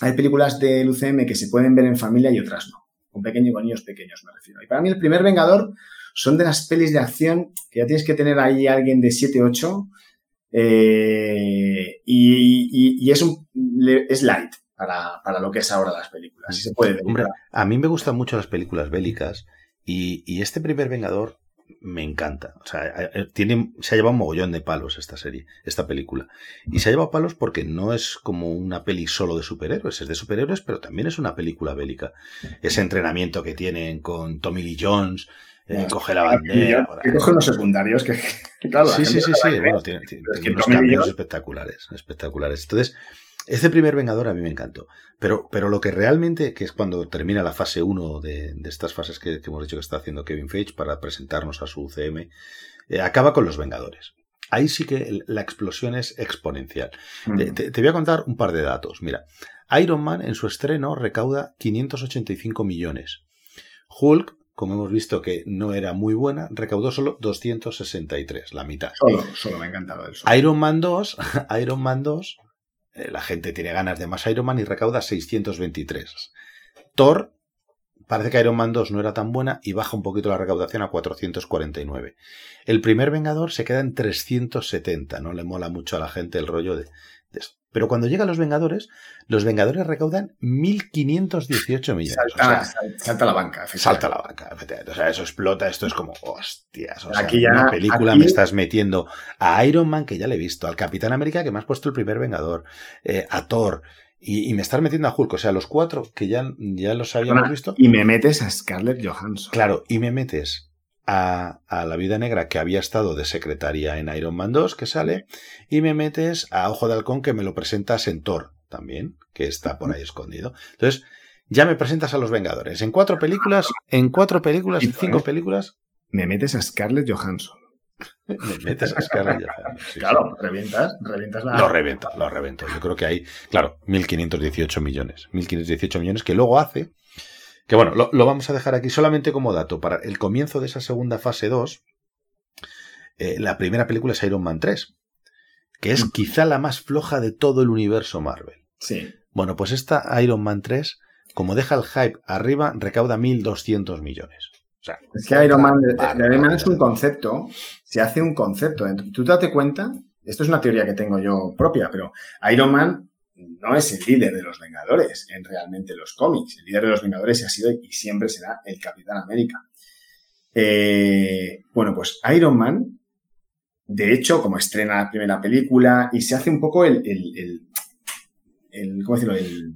hay películas del UCM que se pueden ver en familia y otras no. Con pequeños, con niños pequeños, me refiero. Y para mí el primer Vengador son de las pelis de acción que ya tienes que tener ahí alguien de 7, 8 eh, y, y- y es, un, es light para, para lo que es ahora las películas. Si se puede ver. A mí me gustan mucho las películas bélicas y, y este primer Vengador me encanta. O sea, eh, tiene, se ha llevado un mogollón de palos esta serie, esta película. Y se ha llevado palos porque no es como una peli solo de superhéroes, es de superhéroes, pero también es una película bélica. Ese entrenamiento que tienen con Tommy Lee Jones, eh, coge la bandera. que cogen los secundarios, que claro, la Sí, sí, sí, sí. Bueno, tiene, unos cambios espectaculares, espectaculares. Entonces, este primer Vengador a mí me encantó. Pero, pero lo que realmente, que es cuando termina la fase 1 de, de estas fases que, que hemos dicho que está haciendo Kevin Feige para presentarnos a su UCM, eh, acaba con los Vengadores. ahí sí que la explosión es exponencial. Mm. Te, te- te voy a contar un par de datos. Mira, Iron Man en su estreno recauda 585 millones. Hulk, como hemos visto que no era muy buena, recaudó solo 263, la mitad. Solo, solo me el sol. Iron Man 2, Iron Man 2, eh, la gente tiene ganas de más Iron Man y recauda 623. Thor, parece que Iron Man 2 no era tan buena y baja un poquito la recaudación a 449. El primer Vengador se queda en 370, no le mola mucho a la gente el rollo de. Pero cuando llegan los Vengadores, los Vengadores recaudan 1.518 millones. O Salta, sea, sal- salta la banca. Salta la banca, efectivamente. O sea, eso explota, esto es como, hostias. O sea, Aquí ya- una película aquí- me estás metiendo a Iron Man, que ya le he visto, al Capitán América, que me has puesto el primer Vengador, eh, a Thor, y, y me estás metiendo a Hulk. O sea, los cuatro que ya, ya los habíamos Perdona, visto. Y me metes a Scarlett Johansson. Claro, y me metes a, a la Vida Negra, que había estado de secretaria en Iron Man 2, que sale, y me metes a Ojo de Halcón, que me lo presentas en Thor también, que está por ahí escondido. Entonces, ya me presentas a los Vengadores. En cuatro películas, en cuatro películas, en cinco películas, Me metes a Scarlett Johansson. me metes a Scarlett Johansson. Sí, Claro, revientas, revientas sí. la. Lo revento, lo revento. Yo creo que hay, claro, 1.518 millones. 1.518 millones que luego hace que bueno, lo, lo vamos a dejar aquí solamente como dato. Para el comienzo de esa segunda fase 2, eh, la primera película es Iron Man 3, que es Mm. quizá la más floja de todo el universo Marvel. Sí. Bueno, pues esta Iron Man 3, como deja el hype arriba, recauda 1.200 millones. O sea, Es que Iron Man, Barbaridad. Iron Man es un concepto, se hace un concepto. Tú date cuenta, esto es una teoría que tengo yo propia, pero Iron Man no es el líder de los Vengadores en realmente los cómics. El líder de los Vengadores ha sido y siempre será el Capitán América. Eh, bueno, pues Iron Man, de hecho, como estrena la primera película y se hace un poco el, el, el, el- ¿cómo decirlo? El,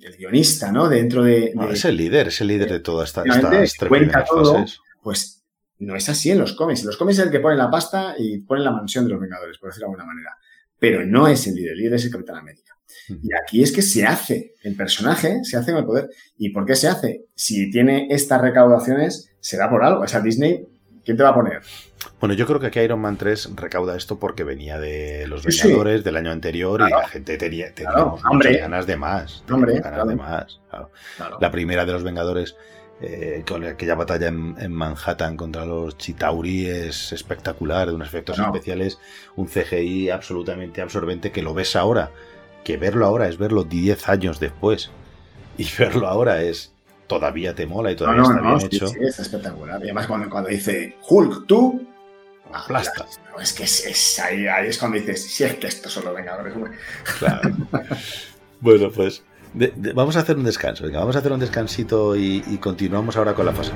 el guionista, ¿no? Dentro de... bueno, de- es el líder, es el líder de todas esta, estas tres cuenta primeras todo. fases. Pues no es así en los cómics. En los cómics es el que pone la pasta y pone la mansión de los Vengadores, por decirlo de alguna manera. Pero no es el líder, el líder es el Capitán América. Y aquí es que se hace, el personaje se hace con el poder. ¿Y por qué se hace? Si tiene estas recaudaciones, será por algo. O sea, Disney, ¿quién te va a poner? Bueno, yo creo que aquí Iron Man 3 recauda esto porque venía de los Sí, sí. Vengadores del año anterior y la gente tenía, Claro, muchas ganas de más. Hombre, de más. La primera de los Vengadores, eh, con aquella batalla en, en Manhattan contra los Chitauri, es espectacular, de unos efectos especiales, un CGI absolutamente absorbente que lo ves ahora, que verlo ahora es verlo 10 años después. Y verlo ahora es. Todavía te mola y todavía no, está no, bien sí, hecho. sí, es espectacular. Y además cuando, cuando dice Hulk, tú... Aplasta. No, es que es, es- ahí, ahí es cuando dices, si es que estos son los Vengadores. hombre". Claro. bueno, pues de- de- vamos a hacer un descanso. Venga, vamos a hacer un descansito y, y continuamos ahora con la fase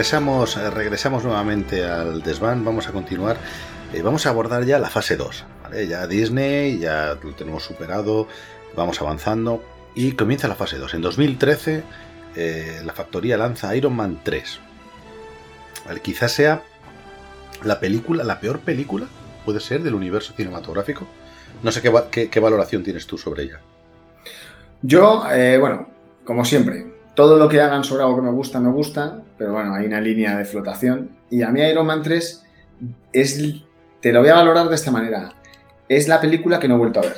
regresamos, eh, regresamos nuevamente al desván. Vamos a continuar. Eh, vamos a abordar ya la fase 2. ¿vale? Ya Disney, ya lo tenemos superado. Vamos avanzando. Y comienza la fase 2. En 2013, eh, la factoría lanza Iron Man 3. Vale, quizás sea la película, la peor película, puede ser, del universo cinematográfico. No sé qué valoración tienes tú sobre ella. Yo, eh, bueno, como siempre, todo lo que hagan sobre algo que me gusta, me gusta, pero bueno, hay una línea de flotación. Y a mí Iron Man 3 es te lo voy a valorar de esta manera. Es la película que no he vuelto a ver.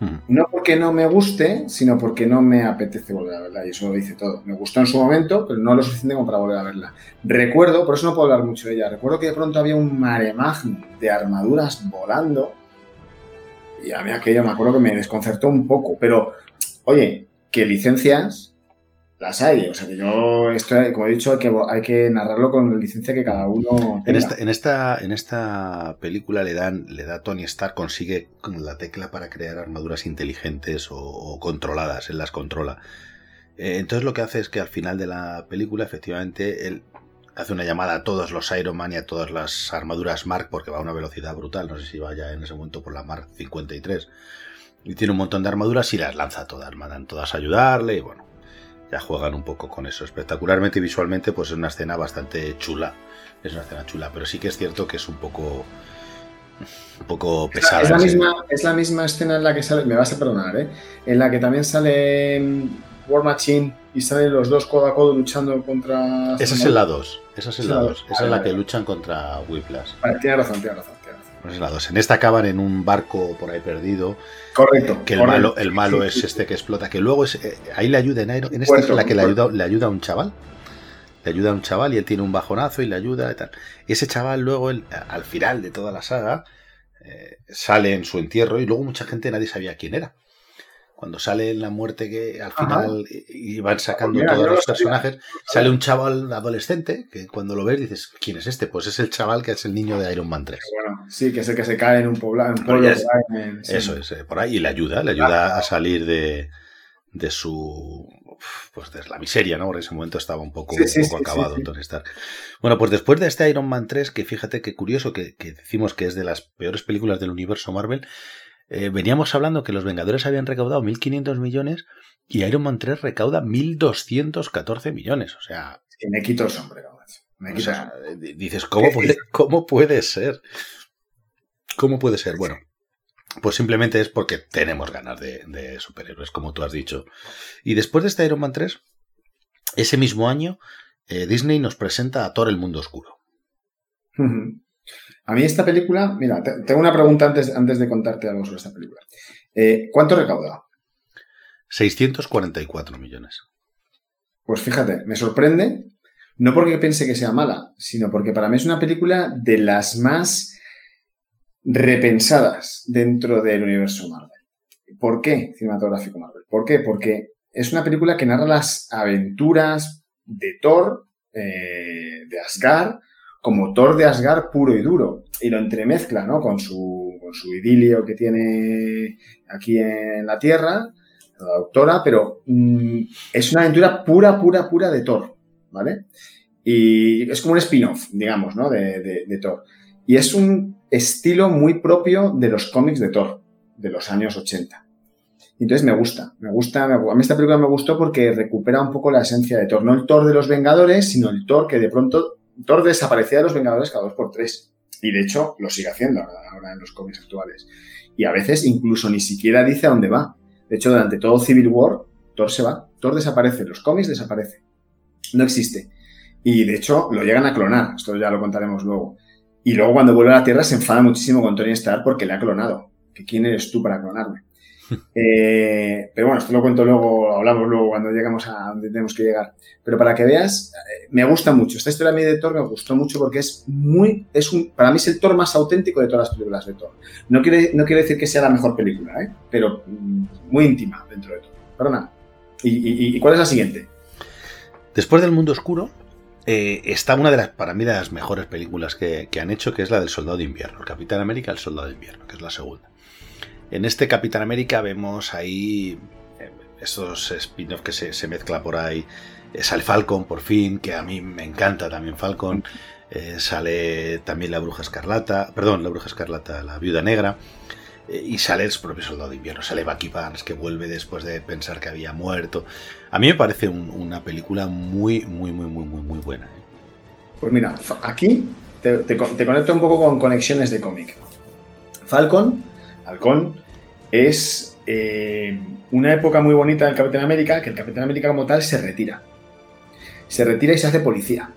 Hmm. No porque no me guste, sino porque no me apetece volver a verla. Y eso lo dice todo. Me gustó en su momento, pero no lo suficiente como para volver a verla. Recuerdo, por eso no puedo hablar mucho de ella, recuerdo que de pronto había un mare magnum de armaduras volando. Y a mí aquello me acuerdo que me desconcertó un poco. Pero, oye, que licencias las hay. O sea que yo, esto, como he dicho, hay que, narrarlo con la licencia que cada uno En tenga. en esta, en esta película le dan, le da Tony Stark, consigue con la tecla para crear armaduras inteligentes o, controladas, él las controla. Eh, entonces lo que hace es que al final de la película, efectivamente, él hace una llamada a todos los Iron Man y a todas las armaduras Mark, porque va a una velocidad brutal, no sé si va ya en ese momento por la Mark 53. Y tiene un montón de armaduras y las lanza todas, mandan todas a ayudarle y bueno, ya juegan un poco con eso. Espectacularmente y visualmente, pues es una escena bastante chula. Es una escena chula, pero sí que es cierto que es un poco. Un poco pesada. Es la, misma, es la misma escena en la que sale, me vas a perdonar, ¿eh? En la que también sale mm, War Machine y salen los dos codo a codo luchando contra. Esa es en la 2. Esa es en la Esa- 2. Esa es la que luchan contra Whiplash. Vale, tiene razón, tiene razón, tiene razón. Esa es la 2. En esta acaban en un barco por ahí perdido. Correcto. Que el correcto. malo, el malo es este que explota. Que luego es. eh, ahí le ayuda en Iron. En esta es la que le ayuda, le ayuda a un chaval. Le ayuda a un chaval y él tiene un bajonazo y le ayuda y tal. Y ese chaval luego, él, al final de toda la saga, eh, sale en su entierro y luego mucha gente nadie sabía quién era. Cuando sale la muerte que al Ajá. final y y van sacando Mira, todos los personajes, sale un chaval adolescente que cuando lo ves dices, ¿quién es este? Pues es el chaval que es el niño de Iron Man 3. Bueno, sí, que es el que se cae en un poblado, en pueblo ya es- por ahí, en- sí. Eso es, eh, por ahí, y le ayuda, le ayuda a salir de, de su pues de la miseria, ¿no? Porque en ese momento estaba un poco, Sí, sí, un poco sí, acabado. Tony Stark. Bueno, pues después de este Iron Man 3, que fíjate qué curioso, que, que decimos que es de las peores películas del universo Marvel, eh, veníamos hablando que los Vengadores habían recaudado 1.500 millones y Iron Man 3 recauda 1.214 millones. O sea, Sí, me quito el sombrero. Me o el sea, dices, ¿cómo puede, ¿cómo puede ser? ¿Cómo puede ser? Bueno, pues simplemente es porque tenemos ganas de, de superhéroes, como tú has dicho. Y después de este Iron Man 3, ese mismo año, eh, Disney nos presenta a Thor el Mundo Oscuro. Ujú. A mí esta película, mira, te- tengo una pregunta antes, antes de contarte algo sobre esta película. Eh, ¿Cuánto recauda? 644 millones. Pues fíjate, me sorprende, no porque piense que sea mala, sino porque para mí es una película de las más repensadas dentro del universo Marvel. ¿Por qué cinematográfico Marvel? ¿Por qué? Porque es una película que narra las aventuras de Thor, eh, de Asgard, como Thor de Asgard puro y duro. Y lo entremezcla, ¿no? Con su, con su idilio que tiene aquí en la Tierra, la doctora, pero mm, es una aventura pura, pura, pura de Thor, ¿vale? Y es como un spin-off, digamos, ¿no? De, de- Thor. Y es un estilo muy propio de los cómics de Thor, de los años 80. Entonces me gusta, me gusta, a mí esta película me gustó porque recupera un poco la esencia de Thor. No el Thor de los Vengadores, sino el Thor que de pronto, Thor desaparecía de los Vengadores cada dos por tres. Y de hecho lo sigue haciendo ahora, en los cómics actuales. Y a veces incluso ni siquiera dice a dónde va. De hecho, durante todo Civil War, Thor se va. Thor desaparece. Los cómics desaparece. No existe. Y de hecho, lo llegan a clonar. Esto ya lo contaremos luego. Y luego, cuando vuelve a la Tierra, se enfada muchísimo con Tony Stark porque le ha clonado. ¿Que ¿Quién eres tú para clonarme? Eh, pero bueno, esto lo cuento luego, hablamos luego cuando llegamos a donde tenemos que llegar. Pero para que veas, eh, me gusta mucho. Esta historia a mí de Thor me gustó mucho porque es muy, es un, para mí es el Thor más auténtico de todas las películas de Thor. No quiere, no quiere decir que sea la mejor película, ¿eh? pero mm, muy íntima dentro de todo. Perdona. ¿Y, y, y cuál es la siguiente? Después del Mundo Oscuro, eh, está una de las, para mí, de las mejores películas que, que han hecho, que es la del Soldado de Invierno, el Capitán América, el Soldado de Invierno, que es la segunda. En este Capitán América vemos ahí eh, estos spin-off que se, se mezcla por ahí. Eh, sale Falcon, por fin, que a mí me encanta también Falcon. Eh, sale también la Bruja Escarlata, perdón, la Bruja Escarlata, la Viuda Negra. Y sale el propio Soldado de Invierno, sale Bucky Barnes, que vuelve después de pensar que había muerto. A mí me parece un- una película muy, muy, muy, muy, muy, muy buena. Pues mira, aquí te, te te conecto un poco con conexiones de cómic. Falcon, Halcón, es eh, una época muy bonita del Capitán América, que el Capitán América como tal se retira. Se retira y se hace policía.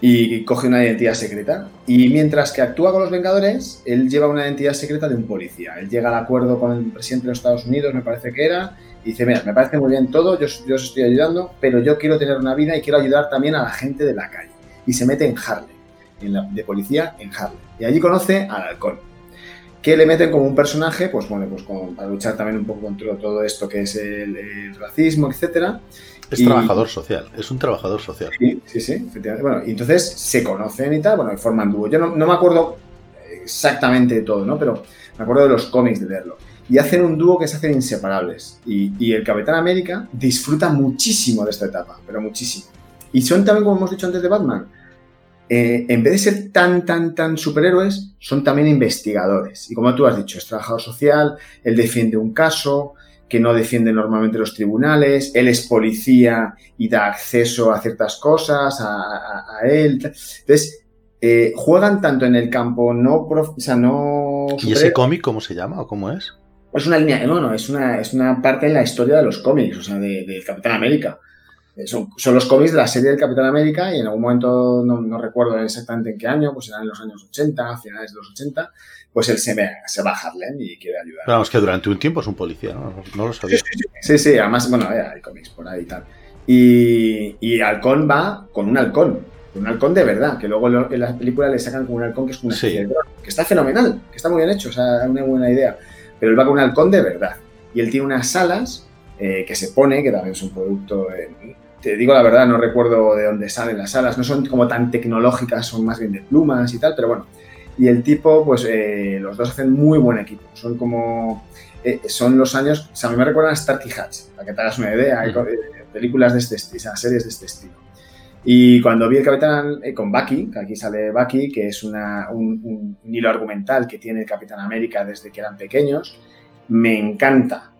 y coge una identidad secreta. Y mientras que actúa con los Vengadores, él lleva una identidad secreta de un policía. Él llega al acuerdo con el presidente de los Estados Unidos, me parece que era, y dice, mira, me parece muy bien todo, yo, os estoy ayudando, pero yo quiero tener una vida y quiero ayudar también a la gente de la calle. Y se mete en Harlem, en la- de policía en Harlem. Y allí conoce al halcón, que le meten como un personaje, pues bueno, pues como para luchar también un poco contra todo esto que es el, el racismo, etcétera. Es Y- trabajador social, es un trabajador social. Sí, sí, sí, efectivamente. Bueno, y entonces se conocen y tal, bueno, y forman dúo. Yo no, no me acuerdo exactamente de todo, ¿no? Pero me acuerdo de los cómics de leerlo. Y hacen un dúo que se hacen inseparables. Y, y el Capitán América disfruta muchísimo de esta etapa, pero muchísimo. Y son también, como hemos dicho antes de Batman, eh, en vez de ser tan, tan, tan superhéroes, son también investigadores. Y como tú has dicho, es trabajador social, él defiende un caso que no defiende normalmente los tribunales, él es policía y da acceso a ciertas cosas a, a- a él. Entonces, eh, juegan tanto en el campo no, prof- o sea, no ¿Y ese cómic cómo se llama o cómo es? es una línea, no, no, es una, es una parte en la historia de los cómics, o sea, de- Capitán América. Eh, Son, son los cómics de la serie del Capitán América y en algún momento, no, no recuerdo exactamente en qué año, pues eran en los años 80, a finales de los 80, pues él se, ve, se va a Harlem y quiere ayudar. Pero vamos, que durante un tiempo es un policía, ¿no? No lo sabía. Sí, sí, además, bueno, eh, hay cómics por ahí y tal. Y, y Halcón va con un halcón, con un halcón de verdad, que luego en la película le sacan como un halcón que es una Sí. especie de dron, que está fenomenal, que está muy bien hecho, o sea, es una buena idea. Pero él va con un halcón de verdad. Y él tiene unas alas eh, que se pone, que también es un producto. eh, te digo la verdad, no recuerdo de dónde salen las alas, no son como tan tecnológicas, son más bien de plumas y tal, pero bueno. Y el tipo, pues eh, los dos hacen muy buen equipo. Son como. eh, son los años. O sea, a mí me recuerdan a Starkey Hatch, para que te hagas una idea. Hay eh, películas de este estilo, series de este estilo. Y cuando vi el Capitán eh, con Bucky, que aquí sale Bucky, que es una- un, un- un hilo argumental que tiene el Capitán América desde que eran pequeños, me encanta,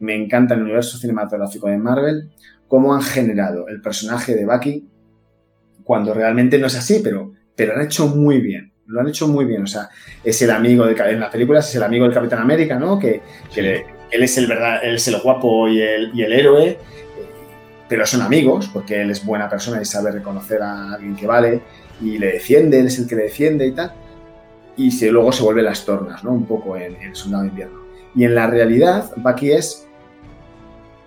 me encanta el universo cinematográfico de Marvel, cómo han generado el personaje de Bucky cuando realmente no es así, pero, pero lo han hecho muy bien. Lo han hecho muy bien. O sea, es el amigo de, en la película es el amigo del Capitán América, ¿no? Que, que Sí. le- él es el verdad, él es el guapo y el, y el héroe, eh, pero son amigos, porque él es buena persona y sabe reconocer a alguien que vale, y le defiende, él es el que le defiende y tal. Y se, luego se vuelve las tornas, ¿no? Un poco en, en Soldado de Invierno. Y en la realidad, Bucky es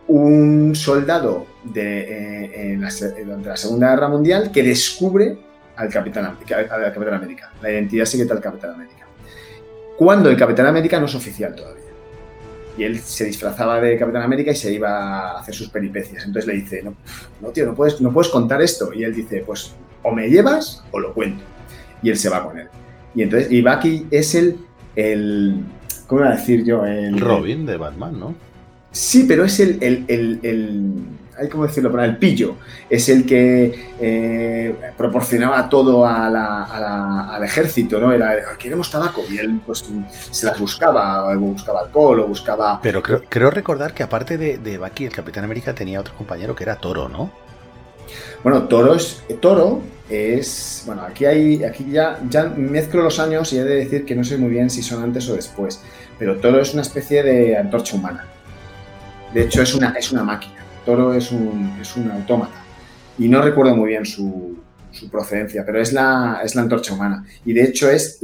un soldado de, eh, en la se- durante la Segunda Guerra Mundial que descubre al Capitán, al América, la identidad secreta del Capitán América. Cuando el Capitán América no es oficial todavía. Y él se disfrazaba de Capitán América y se iba a hacer sus peripecias. Entonces le dice, no, no tío, no puedes, no puedes contar esto. Y él dice, pues o me llevas o lo cuento. Y él se va con él. Y entonces, y Bucky es el, el ¿cómo iba a decir yo? El, El Robin de Batman, ¿no? Sí, pero es el, el, el, el- hay como decirlo, Pero el pillo. Es el que eh, proporcionaba todo a la- a la- al ejército, ¿no? Era, queremos tabaco. Y él pues se las buscaba, o buscaba alcohol, o buscaba... Pero creo, creo recordar que aparte de, de Bucky, el Capitán América tenía otro compañero que era Toro, ¿no? Bueno, Toro es, Toro es... Bueno, aquí hay aquí ya, ya mezclo los años y he de decir que no sé muy bien si son antes o después. Pero Toro es una especie de antorcha humana. De hecho, es una, es una máquina. Toro es un, es un autómata. Y no recuerdo muy bien su, su procedencia, pero es la, es la antorcha humana. Y de hecho es...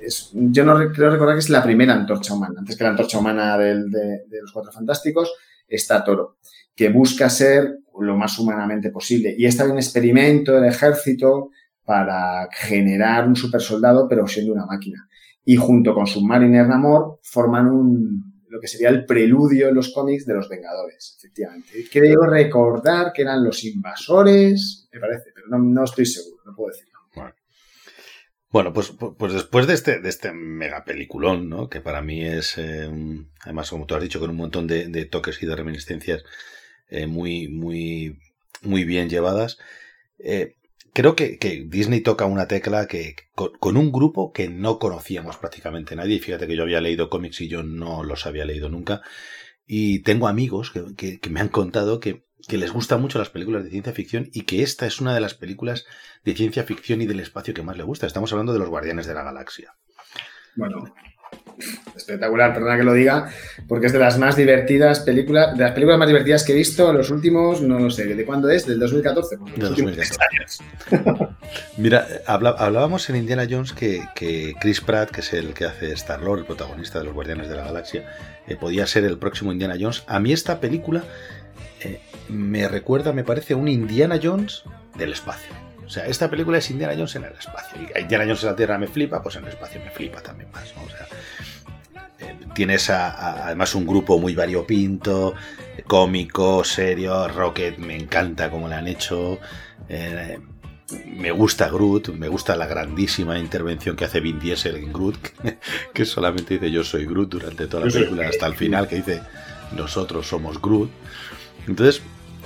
es- yo no re- creo recordar que es la primera antorcha humana. Antes que la antorcha humana del- de, de los Cuatro Fantásticos, está Toro, que busca ser lo más humanamente posible. Y está un experimento del ejército para generar un supersoldado, pero siendo una máquina. Y junto con Submariner Namor forman un, lo que sería el preludio en los cómics de los Vengadores, efectivamente. Creo recordar que eran los invasores, me parece, pero no, no estoy seguro, no puedo decirlo. Bueno, pues, pu- pues después de este, de este mega peliculón, ¿no? Que para mí es, eh, además, como tú has dicho, con un montón de, de toques y de reminiscencias eh, muy, muy, muy bien llevadas. eh, creo que, Disney toca una tecla que con, un grupo que no conocíamos prácticamente nadie. Fíjate que yo había leído cómics y yo no los había leído nunca. Y tengo amigos que, que- me han contado que, que les gustan mucho las películas de ciencia ficción y que esta es una de las películas de ciencia ficción y del espacio que más le gusta. Estamos hablando de los Guardianes de la Galaxia. Bueno, espectacular, perdona que lo diga, porque es de las más divertidas películas, de las películas más divertidas que he visto en los últimos, no lo sé, ¿de cuándo es? ¿Del 2014? Pues De los últimos 2014. tres años. Mira, hablábamos en Indiana Jones que, que Chris Pratt, que es el que hace Star-Lord, el protagonista de los Guardianes de la Galaxia, eh, podía ser el próximo Indiana Jones. A mí esta película eh, me recuerda, me parece, a un Indiana Jones del espacio. O sea, esta película es Indiana Jones en el espacio. Y Indiana Jones en la Tierra me flipa, pues en el espacio me flipa también más. ¿no? O sea, tienes a- a- además un grupo muy variopinto, cómico, serio. Rocket me encanta cómo le han hecho. Eh, me gusta Groot, me gusta la grandísima intervención que hace Vin Diesel en Groot, que, solamente dice yo soy Groot durante toda la película hasta el final, que dice nosotros somos Groot. Entonces,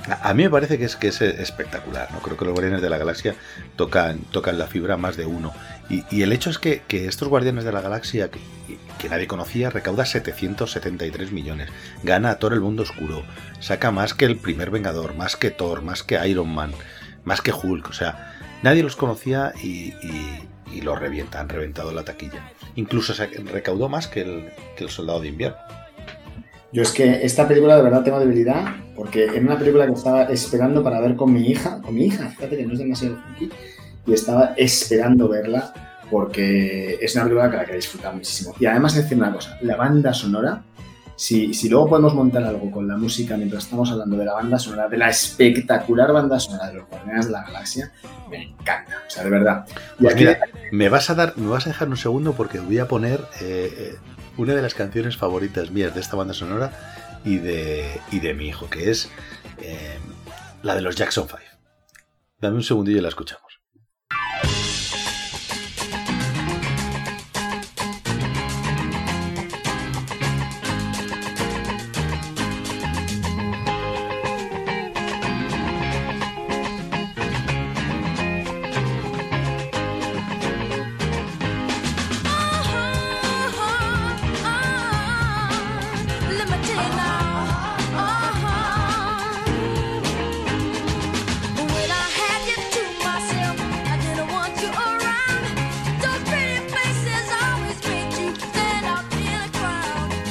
a, mí me parece que es, que es espectacular, ¿no? Creo que los Guardianes de la Galaxia tocan, tocan la fibra más de uno. Y, el hecho es que, estos Guardianes de la Galaxia, que, que nadie conocía, recauda 773 millones. Gana a Thor el Mundo Oscuro. Saca más que el primer Vengador, más que Thor, más que Iron Man, más que Hulk. O sea, nadie los conocía y, y, y los revienta, han reventado la taquilla. Incluso recaudó más que el Soldado de Invierno. Yo es que esta película de verdad tengo debilidad, porque era una película que estaba esperando para ver con mi hija, con mi hija, fíjate que no es demasiado funky, y estaba esperando verla porque es una película que la que he disfrutado muchísimo. Y además decir una cosa, la banda sonora, si, si luego podemos montar algo con la música mientras estamos hablando de la banda sonora, de la espectacular banda sonora de los Guardianes de la Galaxia, me encanta, o sea, de verdad. Y Pues aquí- mira, me vas a dar, me vas a dejar un segundo porque voy a poner eh, eh, una de las canciones favoritas mías de esta banda sonora y de, y de mi hijo, que es eh, la de los Jackson 5. Dame un segundillo y la escuchamos.